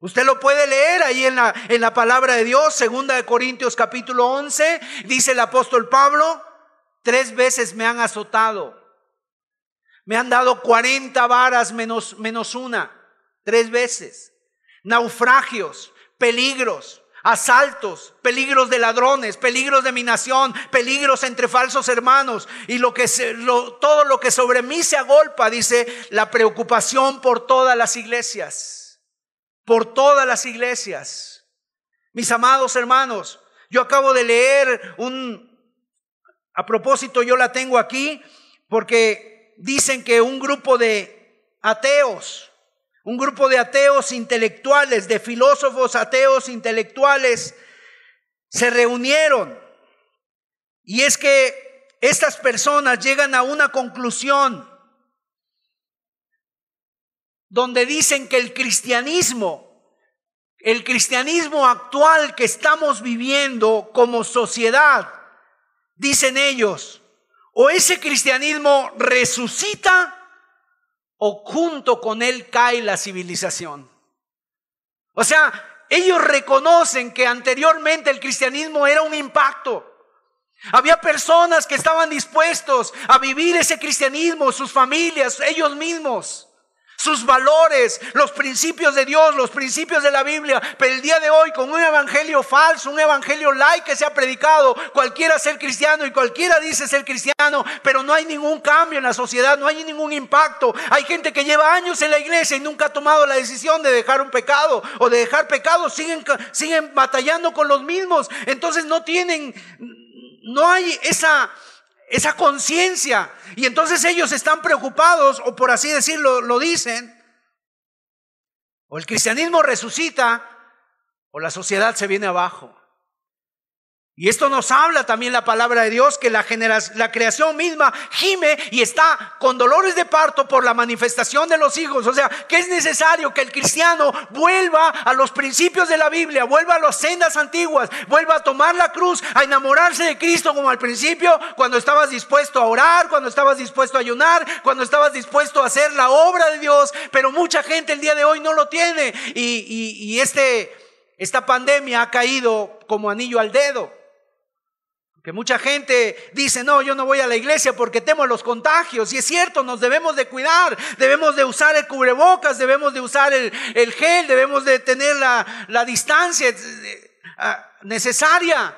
Usted lo puede leer ahí en la, en la palabra de Dios, 2 de Corintios, capítulo 11, dice el apóstol Pablo, tres veces me han azotado me han dado 40 varas menos, menos una, tres veces. Naufragios, peligros, asaltos, peligros de ladrones, peligros de mi nación, peligros entre falsos hermanos y lo que todo lo que sobre mí se agolpa, dice la preocupación por todas las iglesias, por todas las iglesias. Mis amados hermanos, yo acabo de leer un, a propósito yo la tengo aquí porque dicen que un grupo de ateos, un grupo de ateos intelectuales, de filósofos ateos intelectuales, se reunieron. Y es que estas personas llegan a una conclusión donde dicen que el cristianismo, el cristianismo actual que estamos viviendo como sociedad, dicen ellos, o ese cristianismo resucita o junto con él cae la civilización. O sea, ellos reconocen que anteriormente el cristianismo era un impacto. Había personas que estaban dispuestos a vivir ese cristianismo, sus familias, ellos mismos sus valores, los principios de Dios, los principios de la Biblia. Pero el día de hoy, con un evangelio falso, un evangelio like que se ha predicado, cualquiera ser cristiano y cualquiera dice ser cristiano, pero no hay ningún cambio en la sociedad, no hay ningún impacto. Hay gente que lleva años en la iglesia y nunca ha tomado la decisión de dejar un pecado o de dejar pecado, siguen, siguen batallando con los mismos. Entonces no tienen, no hay esa esa conciencia. Y entonces ellos están preocupados, o por así decirlo, lo dicen, o el cristianismo resucita, o la sociedad se viene abajo. Y esto nos habla también la palabra de Dios, que la, la creación misma gime y está con dolores de parto por la manifestación de los hijos. O sea, que es necesario que el cristiano vuelva a los principios de la Biblia, vuelva a las sendas antiguas, vuelva a tomar la cruz, a enamorarse de Cristo como al principio, cuando estabas dispuesto a orar, cuando estabas dispuesto a ayunar, cuando estabas dispuesto a hacer la obra de Dios. Pero mucha gente el día de hoy no lo tiene. Y, y este, esta pandemia ha caído como anillo al dedo. Que mucha gente dice, no, yo no voy a la iglesia porque temo los contagios. Y es cierto, nos debemos de cuidar, debemos de usar el cubrebocas, debemos de usar el, gel, debemos de tener la, distancia eh, ah, necesaria.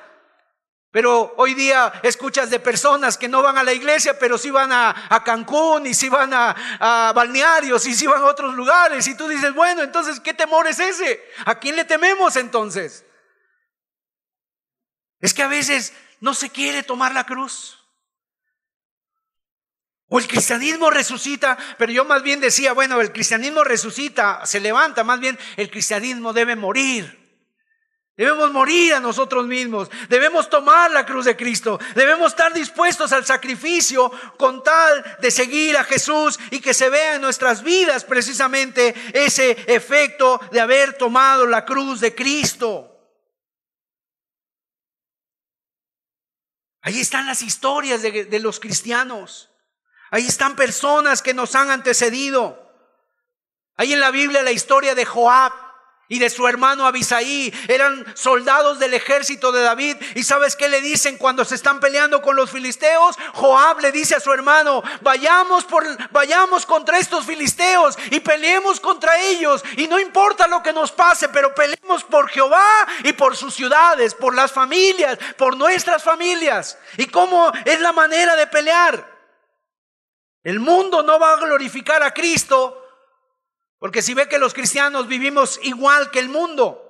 Pero hoy día escuchas de personas que no van a la iglesia, pero sí van a, Cancún y sí van a, a, balnearios y sí van a otros lugares. Y tú dices, bueno, entonces, ¿qué temor es ese? ¿A quién le tememos entonces? Es que a veces no se quiere tomar la cruz. O el cristianismo resucita, pero yo más bien decía, bueno, el cristianismo resucita, se levanta, más bien el cristianismo debe morir. Debemos morir a nosotros mismos, debemos tomar la cruz de Cristo, debemos estar dispuestos al sacrificio con tal de seguir a Jesús y que se vea en nuestras vidas precisamente ese efecto de haber tomado la cruz de Cristo. Ahí están las historias de, los cristianos. Ahí están personas que nos han antecedido. Ahí en la Biblia la historia de Joab y de su hermano Abisaí. Eran soldados del ejército de David. ¿Y sabes qué le dicen cuando se están peleando con los filisteos? Joab le dice a su hermano, vayamos, por, vayamos contra estos filisteos y peleemos contra ellos. Y no importa lo que nos pase, pero peleemos por Jehová y por sus ciudades, por las familias, por nuestras familias. ¿Y cómo es la manera de pelear? El mundo no va a glorificar a Cristo porque si ve que los cristianos vivimos igual que el mundo,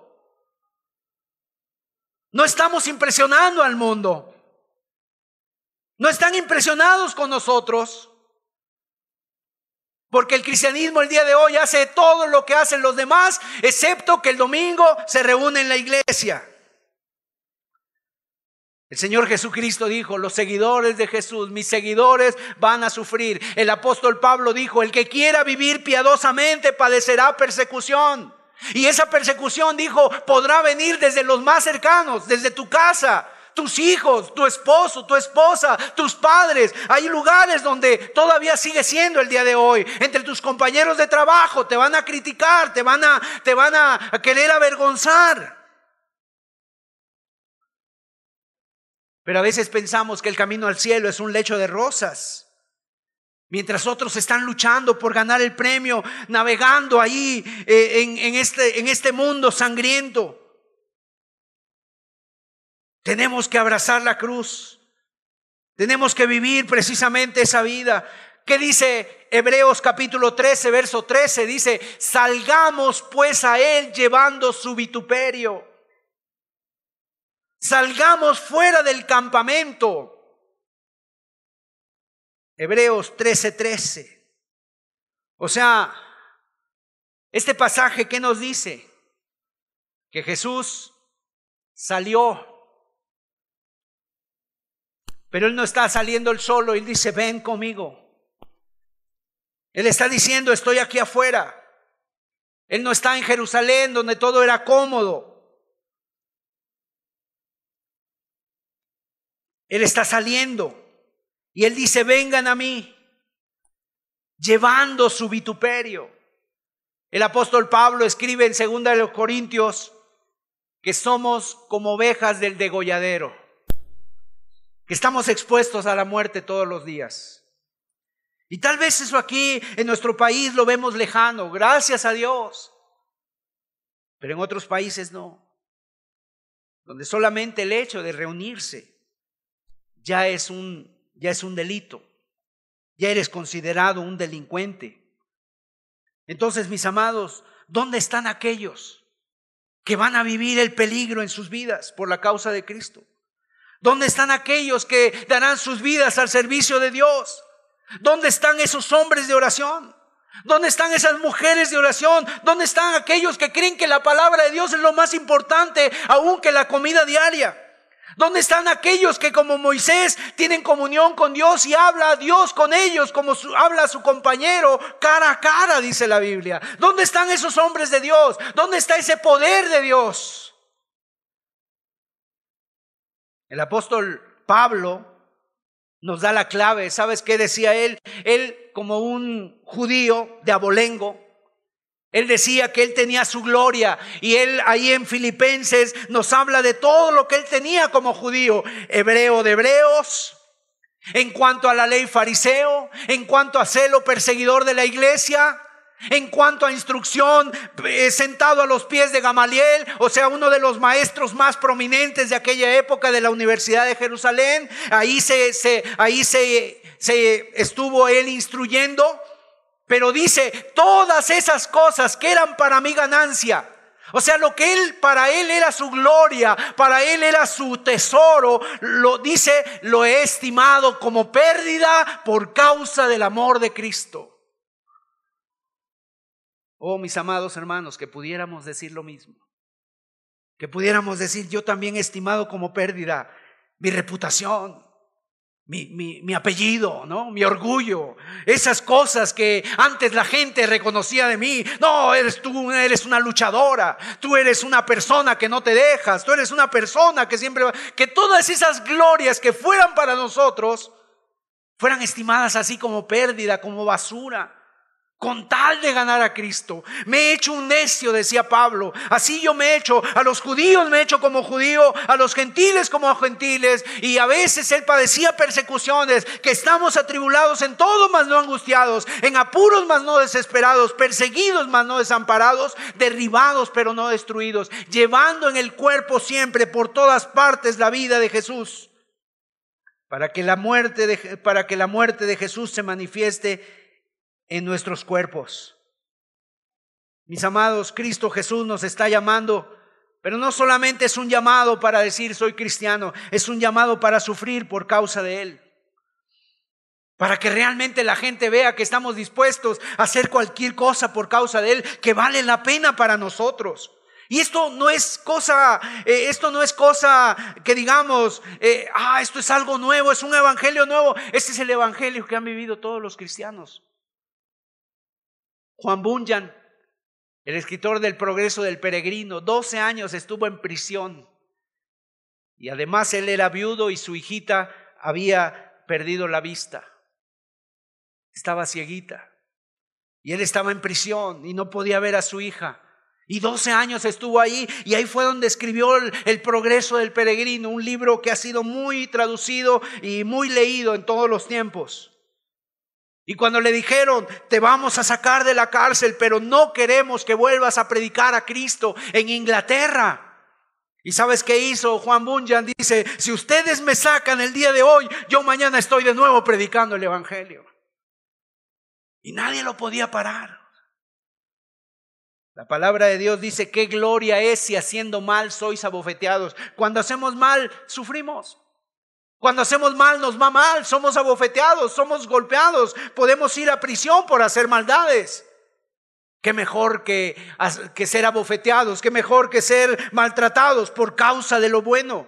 no estamos impresionando al mundo. No están impresionados con nosotros. Porque el cristianismo el día de hoy hace todo lo que hacen los demás, excepto que el domingo se reúne en la iglesia. El Señor Jesucristo dijo, los seguidores de Jesús, mis seguidores van a sufrir. El apóstol Pablo dijo, el que quiera vivir piadosamente padecerá persecución. Y esa persecución, dijo, podrá venir desde los más cercanos, desde tu casa, tus hijos, tu esposo, tu esposa, tus padres. Hay lugares donde todavía sigue siendo el día de hoy. Entre tus compañeros de trabajo te van a criticar, te van a, te van a querer avergonzar. Pero a veces pensamos que el camino al cielo es un lecho de rosas. Mientras otros están luchando por ganar el premio, navegando ahí eh, en, este, en este mundo sangriento. Tenemos que abrazar la cruz. Tenemos que vivir precisamente esa vida. ¿Qué dice Hebreos capítulo 13, verso 13? Dice, salgamos pues a Él llevando su vituperio. Salgamos fuera del campamento. Hebreos 13:13. O sea, este pasaje que nos dice que Jesús salió, pero él no está saliendo él solo, él dice, ven conmigo. Él está diciendo, estoy aquí afuera. Él no está en Jerusalén donde todo era cómodo. Él está saliendo y él dice, vengan a mí, llevando su vituperio. El apóstol Pablo escribe en 2 de los Corintios que somos como ovejas del degolladero, que estamos expuestos a la muerte todos los días. Y tal vez eso aquí en nuestro país lo vemos lejano, gracias a Dios. Pero en otros países no, donde solamente el hecho de reunirse ya es un, ya es un delito, ya eres considerado un delincuente. Entonces, mis amados, ¿dónde están aquellos que van a vivir el peligro en sus vidas por la causa de Cristo? ¿Dónde están aquellos que darán sus vidas al servicio de Dios? ¿Dónde están esos hombres de oración? ¿Dónde están esas mujeres de oración? ¿Dónde están aquellos que creen que la palabra de Dios es lo más importante aún que la comida diaria? ¿Dónde están aquellos que como Moisés tienen comunión con Dios y habla a Dios con ellos como habla a su compañero cara a cara, dice la Biblia? ¿Dónde están esos hombres de Dios? ¿Dónde está ese poder de Dios? El apóstol Pablo nos da la clave. ¿Sabes qué decía él? Él como un judío de abolengo, él decía que él tenía su gloria y él ahí en Filipenses nos habla de todo lo que él tenía como judío, hebreo de hebreos, en cuanto a la ley fariseo, en cuanto a celo perseguidor de la iglesia, en cuanto a instrucción, eh, sentado a los pies de Gamaliel, o sea, uno de los maestros más prominentes de aquella época de la Universidad de Jerusalén, ahí se, se ahí se, se estuvo él instruyendo, pero dice, todas esas cosas que eran para mi ganancia, o sea, lo que él para él era su gloria, para él era su tesoro, lo dice, lo he estimado como pérdida por causa del amor de Cristo. Oh, mis amados hermanos, que pudiéramos decir lo mismo. Que pudiéramos decir, yo también he estimado como pérdida mi reputación, mi, mi, mi, apellido, ¿no? Mi orgullo, esas cosas que antes la gente reconocía de mí. No, eres tú, eres una luchadora, tú eres una persona que no te dejas, tú eres una persona que siempre... Que todas esas glorias que fueran para nosotros fueran estimadas así como pérdida, como basura con tal de ganar a Cristo. Me he hecho un necio, decía Pablo. Así yo me he hecho, a los judíos me he hecho como judío, a los gentiles como gentiles. Y a veces él padecía persecuciones, que estamos atribulados en todo, mas no angustiados, en apuros, mas no desesperados, perseguidos, mas no desamparados, derribados, pero no destruidos, llevando en el cuerpo siempre por todas partes la vida de Jesús. Para que la muerte de, para que la muerte de Jesús se manifieste en nuestros cuerpos. Mis amados, Cristo Jesús nos está llamando, pero no solamente es un llamado para decir soy cristiano, es un llamado para sufrir por causa de Él. Para que realmente la gente vea que estamos dispuestos a hacer cualquier cosa por causa de Él, que vale la pena para nosotros. Y esto no es cosa, eh, esto no es cosa que digamos, eh, ah, esto es algo nuevo, es un evangelio nuevo. Este es el evangelio que han vivido todos los cristianos. Juan Bunyan, el escritor del Progreso del Peregrino, 12 años estuvo en prisión. Y además él era viudo y su hijita había perdido la vista. Estaba cieguita. Y él estaba en prisión y no podía ver a su hija. Y 12 años estuvo ahí y ahí fue donde escribió el, el, Progreso del Peregrino, un libro que ha sido muy traducido y muy leído en todos los tiempos. Y cuando le dijeron, te vamos a sacar de la cárcel, pero no queremos que vuelvas a predicar a Cristo en Inglaterra. ¿Y sabes qué hizo Juan Bunyan? Dice, si ustedes me sacan el día de hoy, yo mañana estoy de nuevo predicando el Evangelio. Y nadie lo podía parar. La palabra de Dios dice, qué gloria es si haciendo mal sois abofeteados. Cuando hacemos mal, sufrimos. Cuando hacemos mal nos va mal, somos abofeteados, somos golpeados, podemos ir a prisión por hacer maldades. Qué mejor que, que ser abofeteados, qué mejor que ser maltratados por causa de lo bueno.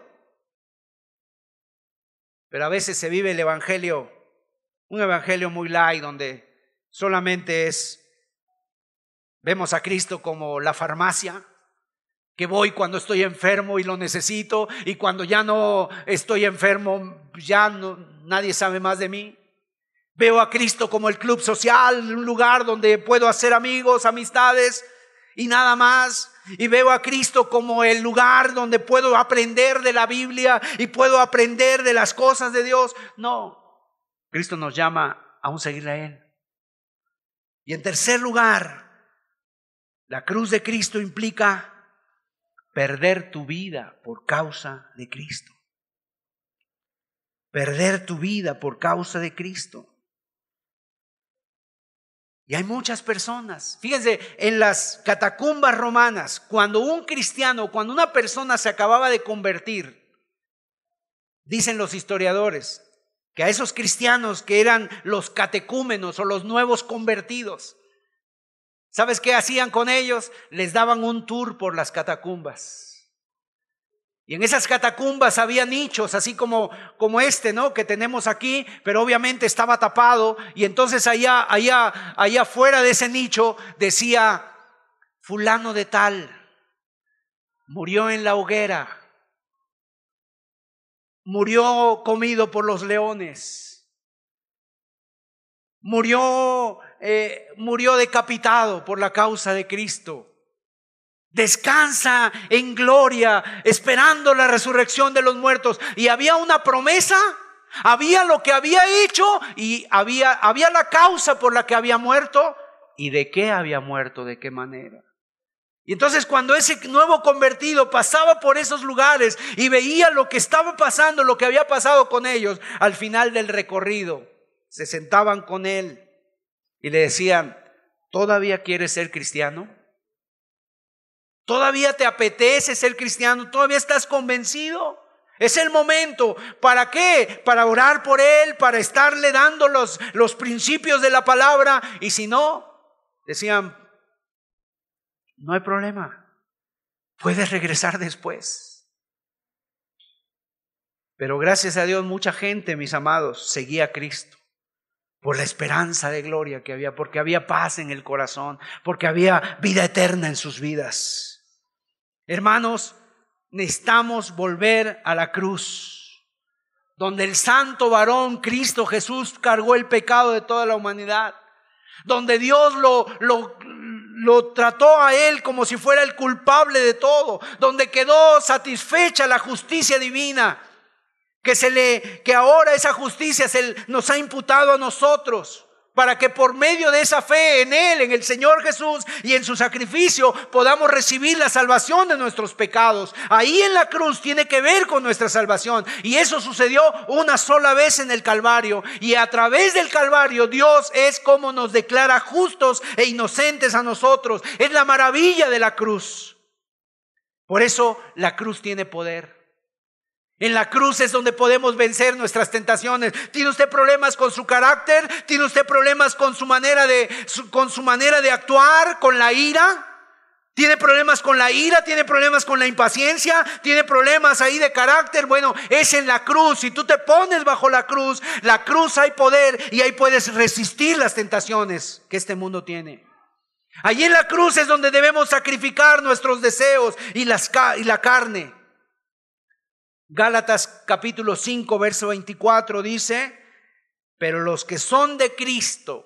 Pero a veces se vive el Evangelio, un Evangelio muy light donde solamente es Vemos a Cristo como la farmacia, que voy cuando estoy enfermo y lo necesito, y cuando ya no estoy enfermo, ya no, nadie sabe más de mí. Veo a Cristo como el club social, un lugar donde puedo hacer amigos, amistades y nada más. Y veo a Cristo como el lugar donde puedo aprender de la Biblia y puedo aprender de las cosas de Dios. No, Cristo nos llama a un seguirle a Él. Y en tercer lugar, la cruz de Cristo implica perder tu vida por causa de Cristo. Perder tu vida por causa de Cristo. Y hay muchas personas. Fíjense, en las catacumbas romanas, cuando un cristiano, cuando una persona se acababa de convertir, dicen los historiadores, que a esos cristianos que eran los catecúmenos o los nuevos convertidos, ¿sabes qué hacían con ellos? Les daban un tour por las catacumbas. Y en esas catacumbas había nichos, así como, como este, ¿no? Que tenemos aquí, pero obviamente estaba tapado. Y entonces allá, allá, allá fuera de ese nicho decía, fulano de tal, murió en la hoguera, murió comido por los leones, murió, eh, murió decapitado por la causa de Cristo. Descansa en gloria, esperando la resurrección de los muertos. Y había una promesa, había lo que había hecho y había, había la causa por la que había muerto y de qué había muerto, de qué manera. Y entonces cuando ese nuevo convertido pasaba por esos lugares y veía lo que estaba pasando, lo que había pasado con ellos, al final del recorrido, se sentaban con él y le decían, ¿todavía quieres ser cristiano? ¿Todavía te apetece ser cristiano? ¿Todavía estás convencido? Es el momento. ¿Para qué? Para orar por Él, para estarle dando los, los principios de la palabra. Y si no, decían, no hay problema. Puedes regresar después. Pero gracias a Dios mucha gente, mis amados, seguía a Cristo por la esperanza de gloria que había, porque había paz en el corazón, porque había vida eterna en sus vidas. Hermanos, necesitamos volver a la cruz, donde el santo varón Cristo Jesús cargó el pecado de toda la humanidad, donde Dios lo, lo, lo trató a él como si fuera el culpable de todo, donde quedó satisfecha la justicia divina, que se le que ahora esa justicia se nos ha imputado a nosotros para que por medio de esa fe en Él, en el Señor Jesús y en su sacrificio, podamos recibir la salvación de nuestros pecados. Ahí en la cruz tiene que ver con nuestra salvación. Y eso sucedió una sola vez en el Calvario. Y a través del Calvario Dios es como nos declara justos e inocentes a nosotros. Es la maravilla de la cruz. Por eso la cruz tiene poder. En la cruz es donde podemos vencer nuestras tentaciones. ¿Tiene usted problemas con su carácter? ¿Tiene usted problemas con su manera de con su manera de actuar, con la ira? ¿Tiene problemas con la ira? ¿Tiene problemas con la impaciencia? ¿Tiene problemas ahí de carácter? Bueno, es en la cruz. Si tú te pones bajo la cruz, la cruz hay poder y ahí puedes resistir las tentaciones que este mundo tiene. Allí en la cruz es donde debemos sacrificar nuestros deseos y, las, y la carne. Gálatas capítulo 5, verso 24 dice, pero los que son de Cristo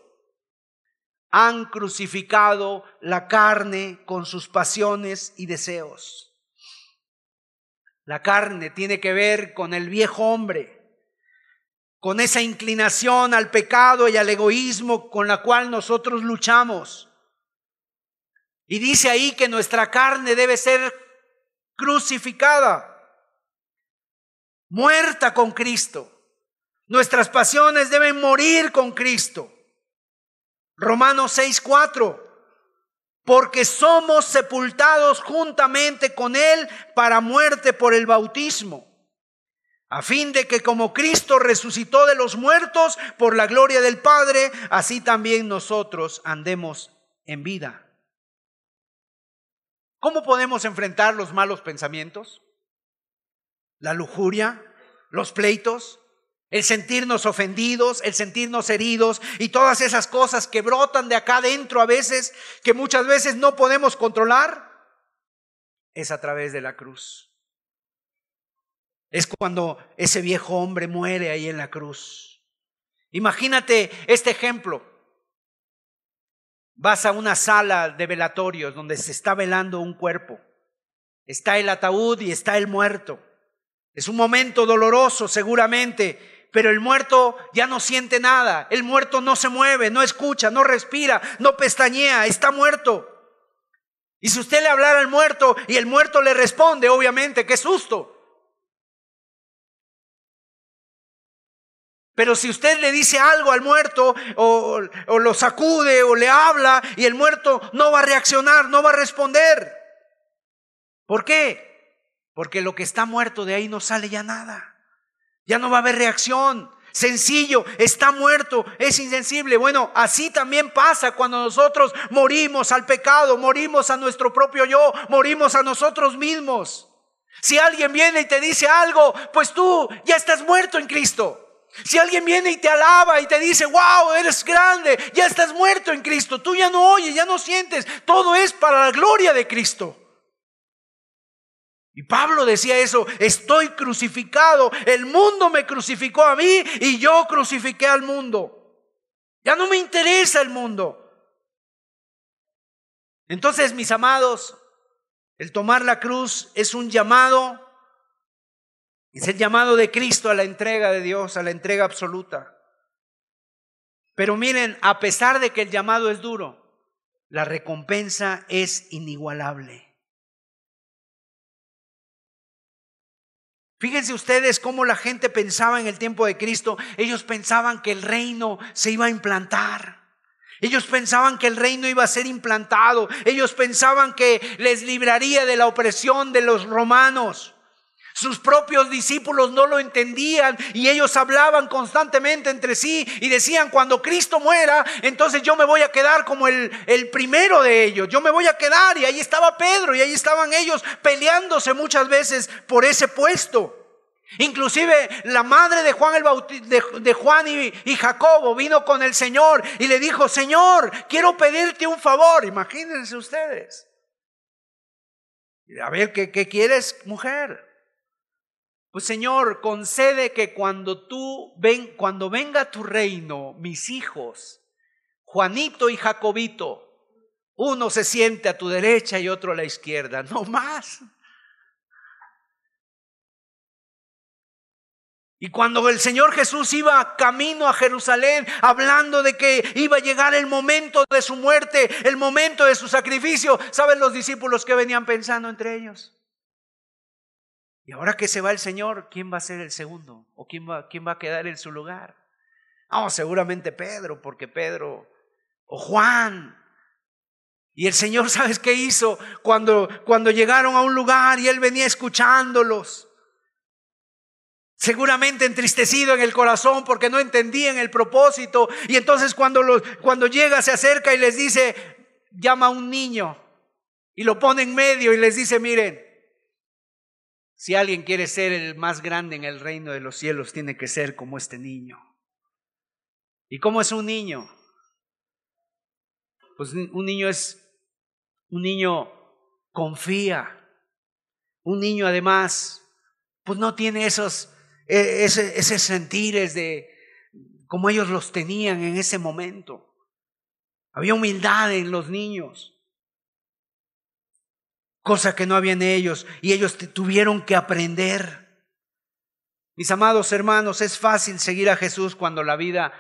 han crucificado la carne con sus pasiones y deseos. La carne tiene que ver con el viejo hombre, con esa inclinación al pecado y al egoísmo con la cual nosotros luchamos. Y dice ahí que nuestra carne debe ser crucificada muerta con Cristo. Nuestras pasiones deben morir con Cristo. Romanos 6:4. Porque somos sepultados juntamente con Él para muerte por el bautismo, a fin de que como Cristo resucitó de los muertos por la gloria del Padre, así también nosotros andemos en vida. ¿Cómo podemos enfrentar los malos pensamientos? La lujuria, los pleitos, el sentirnos ofendidos, el sentirnos heridos y todas esas cosas que brotan de acá adentro a veces, que muchas veces no podemos controlar, es a través de la cruz. Es cuando ese viejo hombre muere ahí en la cruz. Imagínate este ejemplo. Vas a una sala de velatorios donde se está velando un cuerpo. Está el ataúd y está el muerto. Es un momento doloroso seguramente, pero el muerto ya no siente nada. El muerto no se mueve, no escucha, no respira, no pestañea, está muerto. Y si usted le hablara al muerto y el muerto le responde, obviamente, qué susto. Pero si usted le dice algo al muerto o, o, lo sacude o le habla y el muerto no va a reaccionar, no va a responder. ¿Por qué? Porque lo que está muerto de ahí no sale ya nada. Ya no va a haber reacción. Sencillo, está muerto, es insensible. Bueno, así también pasa cuando nosotros morimos al pecado, morimos a nuestro propio yo, morimos a nosotros mismos. Si alguien viene y te dice algo, pues tú ya estás muerto en Cristo. Si alguien viene y te alaba y te dice, wow, eres grande, ya estás muerto en Cristo, tú ya no oyes, ya no sientes, todo es para la gloria de Cristo. Y Pablo decía eso, estoy crucificado, el mundo me crucificó a mí y yo crucifiqué al mundo. Ya no me interesa el mundo. Entonces, mis amados, el tomar la cruz es un llamado, es el llamado de Cristo a la entrega de Dios, a la entrega absoluta. Pero miren, a pesar de que el llamado es duro, la recompensa es inigualable. Fíjense ustedes cómo la gente pensaba en el tiempo de Cristo. Ellos pensaban que el reino se iba a implantar. Ellos pensaban que el reino iba a ser implantado. Ellos pensaban que les libraría de la opresión de los romanos. Sus propios discípulos no lo entendían y ellos hablaban constantemente entre sí y decían, cuando Cristo muera, entonces yo me voy a quedar como el, el, primero de ellos, yo me voy a quedar y ahí estaba Pedro y ahí estaban ellos peleándose muchas veces por ese puesto. Inclusive la madre de Juan, el de, Juan y, y, Jacobo vino con el Señor y le dijo, Señor, quiero pedirte un favor. Imagínense ustedes. A ver, ¿qué, qué quieres, mujer? Pues Señor, concede que cuando tú ven, cuando venga tu reino, mis hijos, Juanito y Jacobito, uno se siente a tu derecha y otro a la izquierda, no más. Y cuando el Señor Jesús iba camino a Jerusalén, hablando de que iba a llegar el momento de su muerte, el momento de su sacrificio, ¿saben los discípulos que venían pensando entre ellos? Y ahora que se va el Señor, ¿quién va a ser el segundo? ¿O quién va, quién va a quedar en su lugar? No, seguramente Pedro, porque Pedro o Juan. Y el Señor, <laughs> ¿sabes qué hizo? Cuando, cuando llegaron a un lugar y Él venía escuchándolos. Seguramente entristecido en el corazón porque no entendían el propósito. Y entonces cuando, cuando llega se acerca y les dice, llama a un niño y lo pone en medio y les dice, miren, si alguien quiere ser el más grande en el reino de los cielos, tiene que ser como este niño. ¿Y cómo es un niño? Pues un niño es, un niño confía. Un niño además, pues no tiene esos, e, ese, sentires de como ellos los tenían en ese momento. Había humildad en los niños cosa que no había en ellos, y ellos tuvieron que aprender. Mis amados hermanos, es fácil seguir a Jesús cuando la vida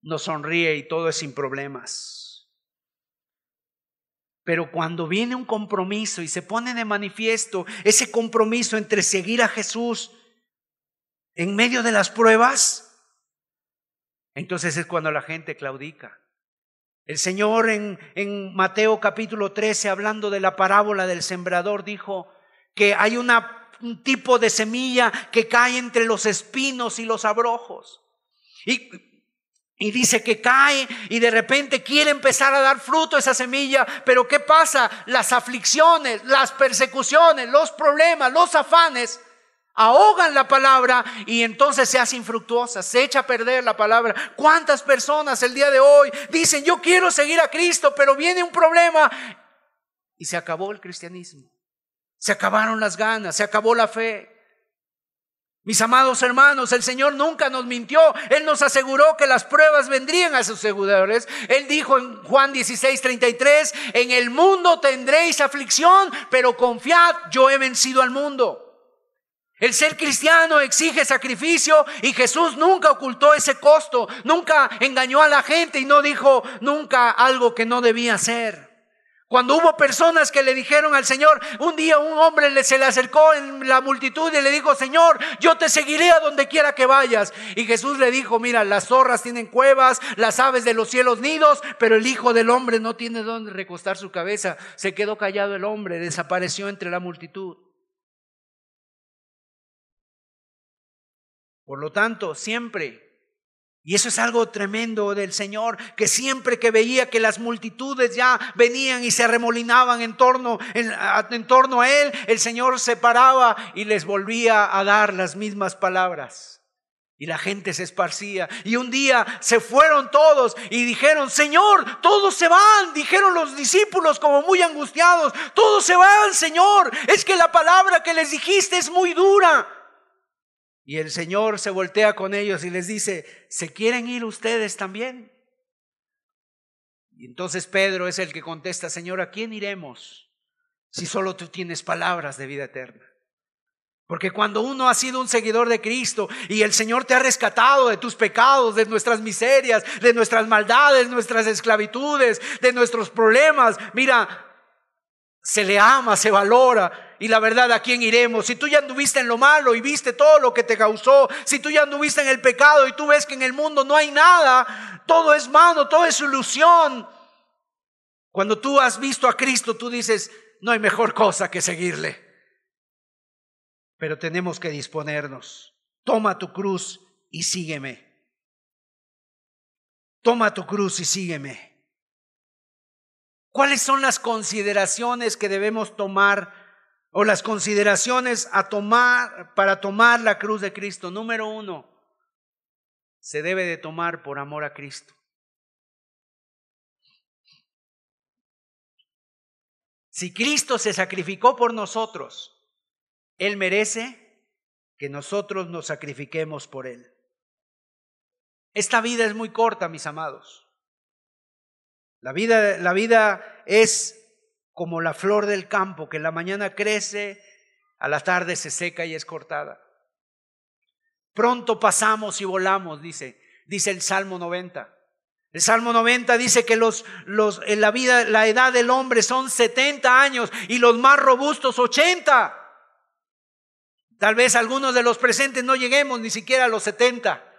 nos sonríe y todo es sin problemas. Pero cuando viene un compromiso y se pone de manifiesto ese compromiso entre seguir a Jesús en medio de las pruebas, entonces es cuando la gente claudica. El Señor en, en, Mateo capítulo 13, hablando de la parábola del sembrador, dijo que hay un tipo de semilla que cae entre los espinos y los abrojos. Y, y dice que cae y de repente quiere empezar a dar fruto esa semilla, pero ¿qué pasa? Las aflicciones, las persecuciones, los problemas, los afanes ahogan la palabra y entonces se hace infructuosa, se echa a perder la palabra. ¿Cuántas personas el día de hoy dicen, yo quiero seguir a Cristo, pero viene un problema y se acabó el cristianismo? Se acabaron las ganas, se acabó la fe. Mis amados hermanos, el Señor nunca nos mintió. Él nos aseguró que las pruebas vendrían a sus seguidores. Él dijo en Juan 16, 33, en el mundo tendréis aflicción, pero confiad, yo he vencido al mundo. El ser cristiano exige sacrificio y Jesús nunca ocultó ese costo, nunca engañó a la gente y no dijo nunca algo que no debía hacer. Cuando hubo personas que le dijeron al Señor, un día un hombre se le acercó en la multitud y le dijo, Señor, yo te seguiré a donde quiera que vayas. Y Jesús le dijo, mira, las zorras tienen cuevas, las aves de los cielos nidos, pero el Hijo del Hombre no tiene donde recostar su cabeza. Se quedó callado el hombre, desapareció entre la multitud. Por lo tanto, siempre y eso es algo tremendo del Señor, que siempre que veía que las multitudes ya venían y se remolinaban en torno, en, torno a Él, el Señor se paraba y les volvía a dar las mismas palabras. Y la gente se esparcía. Y un día se fueron todos y dijeron, Señor, todos se van. Dijeron los discípulos como muy angustiados, todos se van, Señor. Es que la palabra que les dijiste es muy dura. Y el Señor se voltea con ellos y les dice, ¿se quieren ir ustedes también? Y entonces Pedro es el que contesta, Señor, ¿a quién iremos si solo tú tienes palabras de vida eterna? Porque cuando uno ha sido un seguidor de Cristo y el Señor te ha rescatado de tus pecados, de nuestras miserias, de nuestras maldades, nuestras esclavitudes, de nuestros problemas, mira, se le ama, se valora y la verdad, ¿a quién iremos? Si tú ya anduviste en lo malo y viste todo lo que te causó, si tú ya anduviste en el pecado y tú ves que en el mundo no hay nada, todo es malo, todo es ilusión. Cuando tú has visto a Cristo, tú dices, no hay mejor cosa que seguirle. Pero tenemos que disponernos. Toma tu cruz y sígueme. Toma tu cruz y sígueme. ¿Cuáles son las consideraciones que debemos tomar o las consideraciones a tomar para tomar la cruz de Cristo. Número uno, se debe de tomar por amor a Cristo. Si Cristo se sacrificó por nosotros, Él merece que nosotros nos sacrifiquemos por Él. Esta vida es muy corta, mis amados. La vida, la vida es como la flor del campo que en la mañana crece, a la tarde se seca y es cortada. Pronto pasamos y volamos, dice, dice el Salmo 90. El Salmo 90 dice que los, los, en la vida, la edad del hombre son 70 años y los más robustos 80. Tal vez algunos de los presentes no lleguemos ni siquiera a los 70.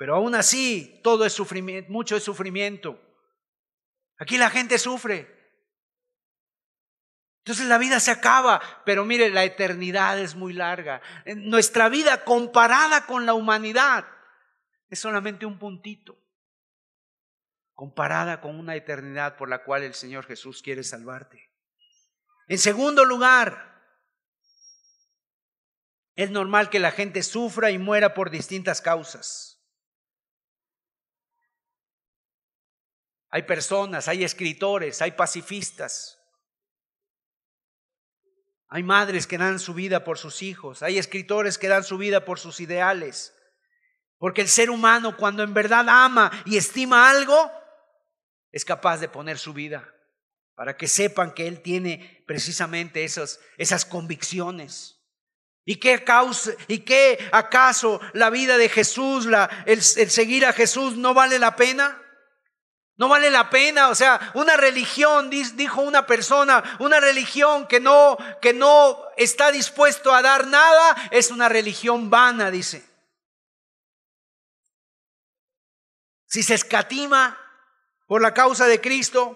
Pero aún así, todo es sufrimiento, mucho es sufrimiento. Aquí la gente sufre. Entonces la vida se acaba, pero mire, la eternidad es muy larga. Nuestra vida comparada con la humanidad es solamente un puntito, comparada con una eternidad por la cual el Señor Jesús quiere salvarte. En segundo lugar, es normal que la gente sufra y muera por distintas causas. Hay personas, hay escritores, hay pacifistas. Hay madres que dan su vida por sus hijos, hay escritores que dan su vida por sus ideales. Porque el ser humano cuando en verdad ama y estima algo, es capaz de poner su vida para que sepan que Él tiene precisamente esas, esas convicciones. ¿Y qué, causa, ¿Y qué acaso la vida de Jesús, el seguir a Jesús no vale la pena? No vale la pena, o sea, una religión, dijo una persona, una religión que no, que no está dispuesto a dar nada, es una religión vana, dice. Si se escatima por la causa de Cristo,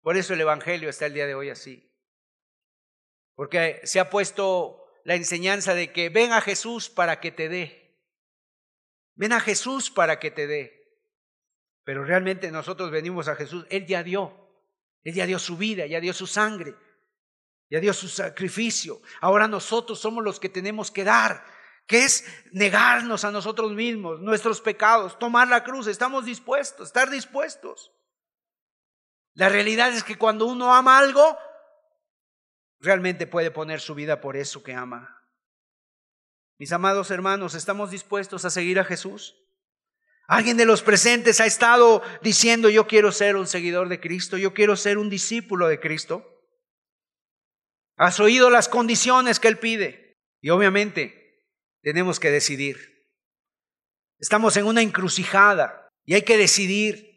por eso el Evangelio está el día de hoy así. Porque se ha puesto la enseñanza de que ven a Jesús para que te dé. Ven a Jesús para que te dé. Pero realmente nosotros venimos a Jesús, Él ya dio, Él ya dio su vida, ya dio su sangre, Ya dio su sacrificio. Ahora nosotros somos los que tenemos que dar, que es negarnos a nosotros mismos, nuestros pecados, tomar la cruz. Estamos dispuestos, estar dispuestos. La realidad es que cuando uno ama algo, realmente puede poner su vida por eso que ama. Mis amados hermanos, ¿estamos dispuestos a seguir a Jesús? Alguien de los presentes ha estado diciendo, yo quiero ser un seguidor de Cristo, yo quiero ser un discípulo de Cristo. Has oído las condiciones que Él pide y obviamente tenemos que decidir. Estamos en una encrucijada y hay que decidir.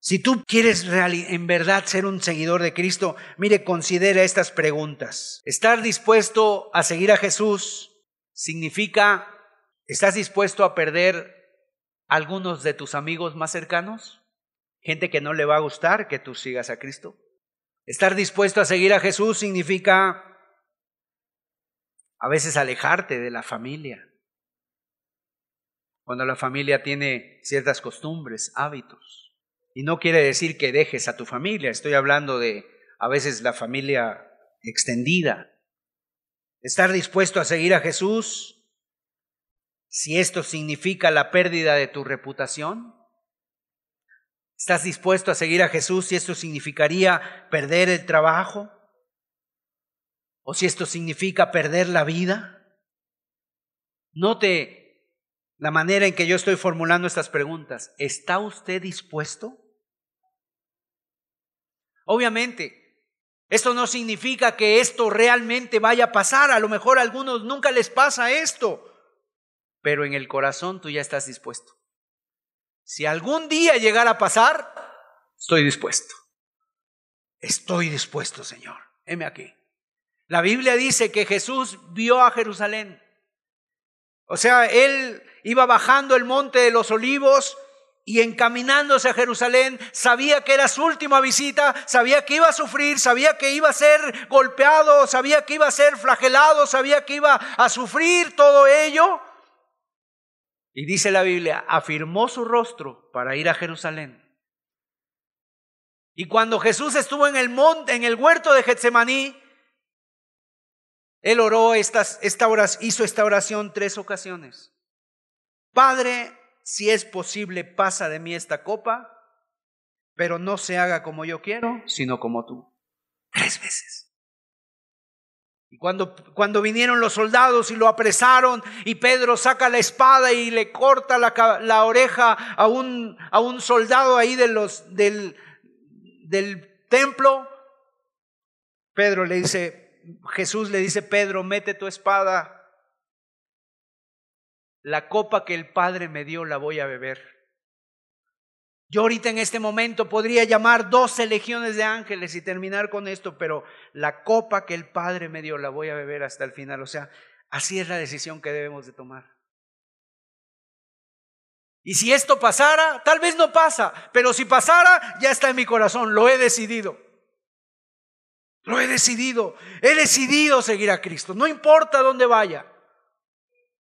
Si tú quieres en verdad ser un seguidor de Cristo, mire, considera estas preguntas. Estar dispuesto a seguir a Jesús significa, ¿estás dispuesto a perder algunos de tus amigos más cercanos? Gente que no le va a gustar que tú sigas a Cristo. Estar dispuesto a seguir a Jesús significa a veces alejarte de la familia. Cuando la familia tiene ciertas costumbres, hábitos. Y no quiere decir que dejes a tu familia, estoy hablando de a veces la familia extendida. Estar dispuesto a seguir a Jesús, si esto significa la pérdida de tu reputación, ¿Estás dispuesto a seguir a Jesús si esto significaría perder el trabajo? ¿O si esto significa perder la vida? Note la manera en que yo estoy formulando estas preguntas. ¿Está usted dispuesto? Obviamente, esto no significa que esto realmente vaya a pasar. A lo mejor a algunos nunca les pasa esto. Pero en el corazón tú ya estás dispuesto. Si algún día llegara a pasar, estoy dispuesto. Estoy dispuesto, Señor. Heme aquí. La Biblia dice que Jesús vio a Jerusalén. O sea, él iba bajando el monte de los olivos y encaminándose a Jerusalén, sabía que era su última visita, sabía que iba a sufrir, sabía que iba a ser golpeado, sabía que iba a ser flagelado, sabía que iba a sufrir todo ello. Y dice la Biblia, afirmó su rostro para ir a Jerusalén. Y cuando Jesús estuvo en el monte, en el huerto de Getsemaní, él oró estas, esta hizo esta oración tres ocasiones. Padre, si es posible, pasa de mí esta copa, pero no se haga como yo quiero, sino como tú. Tres veces. Y cuando, cuando vinieron los soldados y lo apresaron y Pedro saca la espada y le corta la, la oreja a un, a un, soldado ahí de los, del, del templo, Pedro le dice, Jesús le dice, Pedro, mete tu espada, la copa que el Padre me dio la voy a beber. Yo ahorita en este momento podría llamar doce legiones de ángeles y terminar con esto, pero la copa que el Padre me dio la voy a beber hasta el final. O sea, así es la decisión que debemos de tomar. Y si esto pasara, tal vez no pasa, pero si pasara, ya está en mi corazón, lo he decidido. Lo he decidido, he decidido seguir a Cristo, no importa dónde vaya.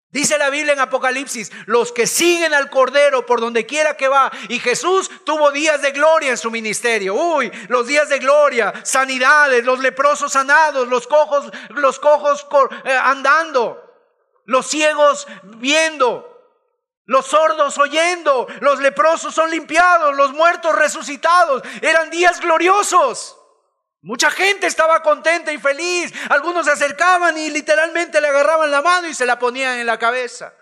Dice la Biblia en Apocalipsis, los que siguen al Cordero por donde quiera que va. Y Jesús tuvo días de gloria en su ministerio. Uy, los días de gloria, sanidades, los leprosos sanados, los cojos, los cojos eh, andando, los ciegos viendo, los sordos oyendo, los leprosos son limpiados, los muertos resucitados. Eran días gloriosos. Mucha gente estaba contenta y feliz. Algunos se acercaban y literalmente le agarraban la mano y se la ponían en la cabeza.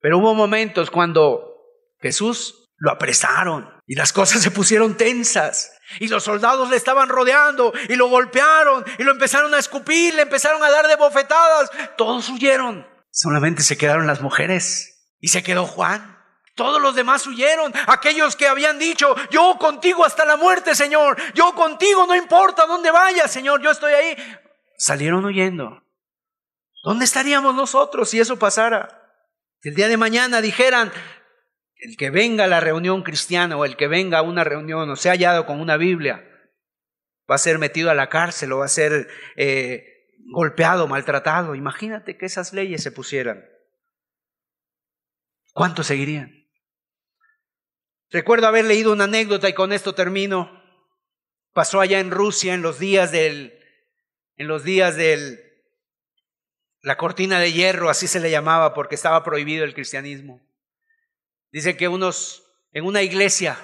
Pero hubo momentos cuando Jesús lo apresaron y las cosas se pusieron tensas. Y los soldados le estaban rodeando y lo golpearon y lo empezaron a escupir, le empezaron a dar de bofetadas. Todos huyeron. Solamente se quedaron las mujeres y se quedó Juan. Todos los demás huyeron. Aquellos que habían dicho, yo contigo hasta la muerte, Señor. Yo contigo, no importa dónde vayas, Señor, yo estoy ahí. Salieron huyendo. ¿Dónde estaríamos nosotros si eso pasara? Si el día de mañana dijeran, el que venga a la reunión cristiana o el que venga a una reunión o sea hallado con una Biblia, va a ser metido a la cárcel o va a ser eh, golpeado, maltratado. Imagínate que esas leyes se pusieran. ¿Cuántos seguirían? Recuerdo haber leído una anécdota y con esto termino. Pasó allá en Rusia en los días del, en los días de la cortina de hierro, así se le llamaba porque estaba prohibido el cristianismo. Dice que unos en una iglesia,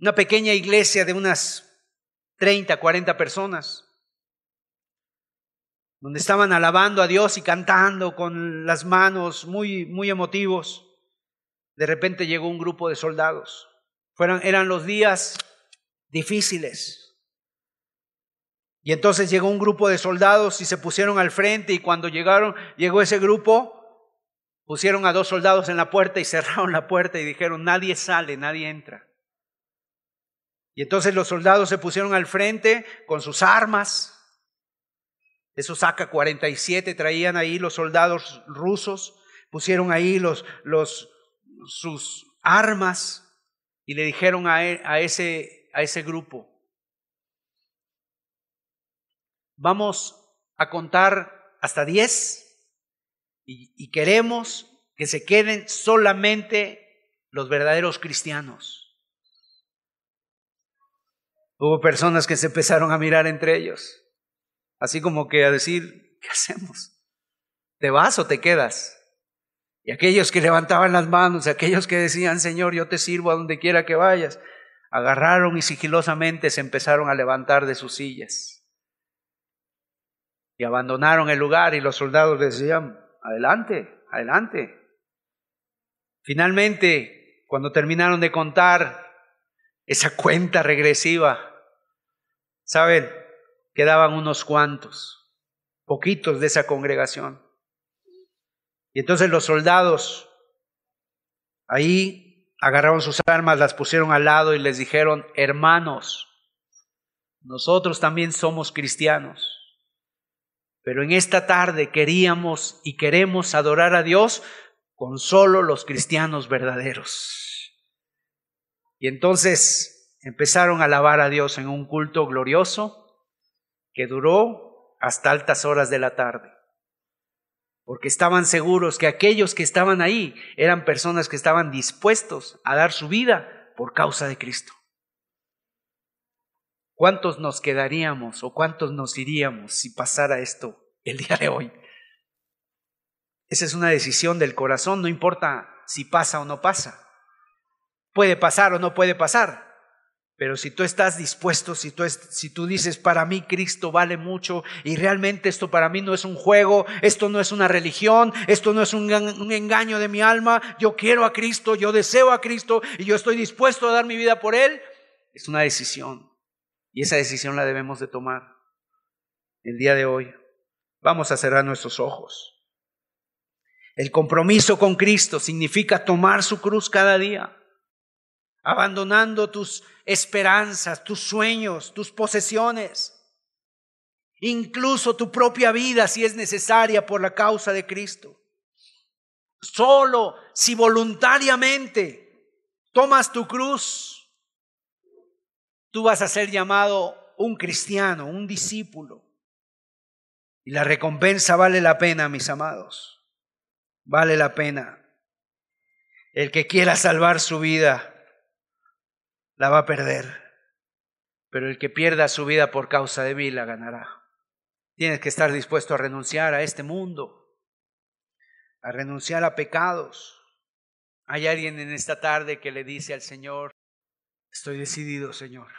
una pequeña iglesia de unas 30, 40 personas, donde estaban alabando a Dios y cantando con las manos muy, muy emotivos. De repente llegó un grupo de soldados. Eran los días difíciles. Y entonces llegó un grupo de soldados y se pusieron al frente y cuando llegaron, llegó ese grupo, pusieron a dos soldados en la puerta y <laughs> cerraron la puerta y dijeron, nadie sale, nadie entra. Y entonces los soldados se pusieron al frente con sus armas. Esos AK-47 traían ahí los soldados rusos, pusieron ahí los, los, sus armas y le dijeron a, ese, a ese grupo, vamos a contar hasta 10 y, y queremos que se queden solamente los verdaderos cristianos. Hubo personas que se empezaron a mirar entre ellos, así como que a decir, ¿qué hacemos? ¿Te vas o te quedas? Y aquellos que levantaban las manos, aquellos que decían, Señor, yo te sirvo a donde quiera que vayas, agarraron y sigilosamente se empezaron a levantar de sus sillas. Y abandonaron el lugar y los soldados decían, adelante, adelante. Finalmente, cuando terminaron de contar esa cuenta regresiva, Saben, quedaban unos cuantos, poquitos de esa congregación. Y entonces los soldados ahí agarraron sus armas, las pusieron al lado y les dijeron, hermanos, nosotros también somos cristianos, pero en esta tarde queríamos y queremos adorar a Dios con solo los cristianos verdaderos. Y entonces empezaron a alabar a Dios en un culto glorioso que duró hasta altas horas de la tarde, porque estaban seguros que aquellos que estaban ahí eran personas que estaban dispuestos a dar su vida por causa de Cristo. ¿Cuántos nos quedaríamos o cuántos nos iríamos si pasara esto el día de hoy? Esa es una decisión del corazón, no importa si pasa o no pasa. Puede pasar o no puede pasar, pero si tú estás dispuesto, si tú, si tú dices, para mí Cristo vale mucho y realmente esto para mí no es un juego, esto no es una religión, esto no es un, un, engaño de mi alma, yo quiero a Cristo, yo deseo a Cristo y yo estoy dispuesto a dar mi vida por Él, es una decisión. Y esa decisión la debemos de tomar el día de hoy. Vamos a cerrar nuestros ojos. El compromiso con Cristo significa tomar su cruz cada día abandonando tus esperanzas, tus sueños, tus posesiones, incluso tu propia vida si es necesaria por la causa de Cristo. Solo si voluntariamente tomas tu cruz, tú vas a ser llamado un cristiano, un discípulo. Y la recompensa vale la pena, mis amados. Vale la pena. El que quiera salvar su vida, la va a perder. Pero el que pierda su vida por causa de mí la ganará. Tienes que estar dispuesto a renunciar a este mundo, a renunciar a pecados. Hay alguien en esta tarde que le dice al Señor, estoy decidido, Señor.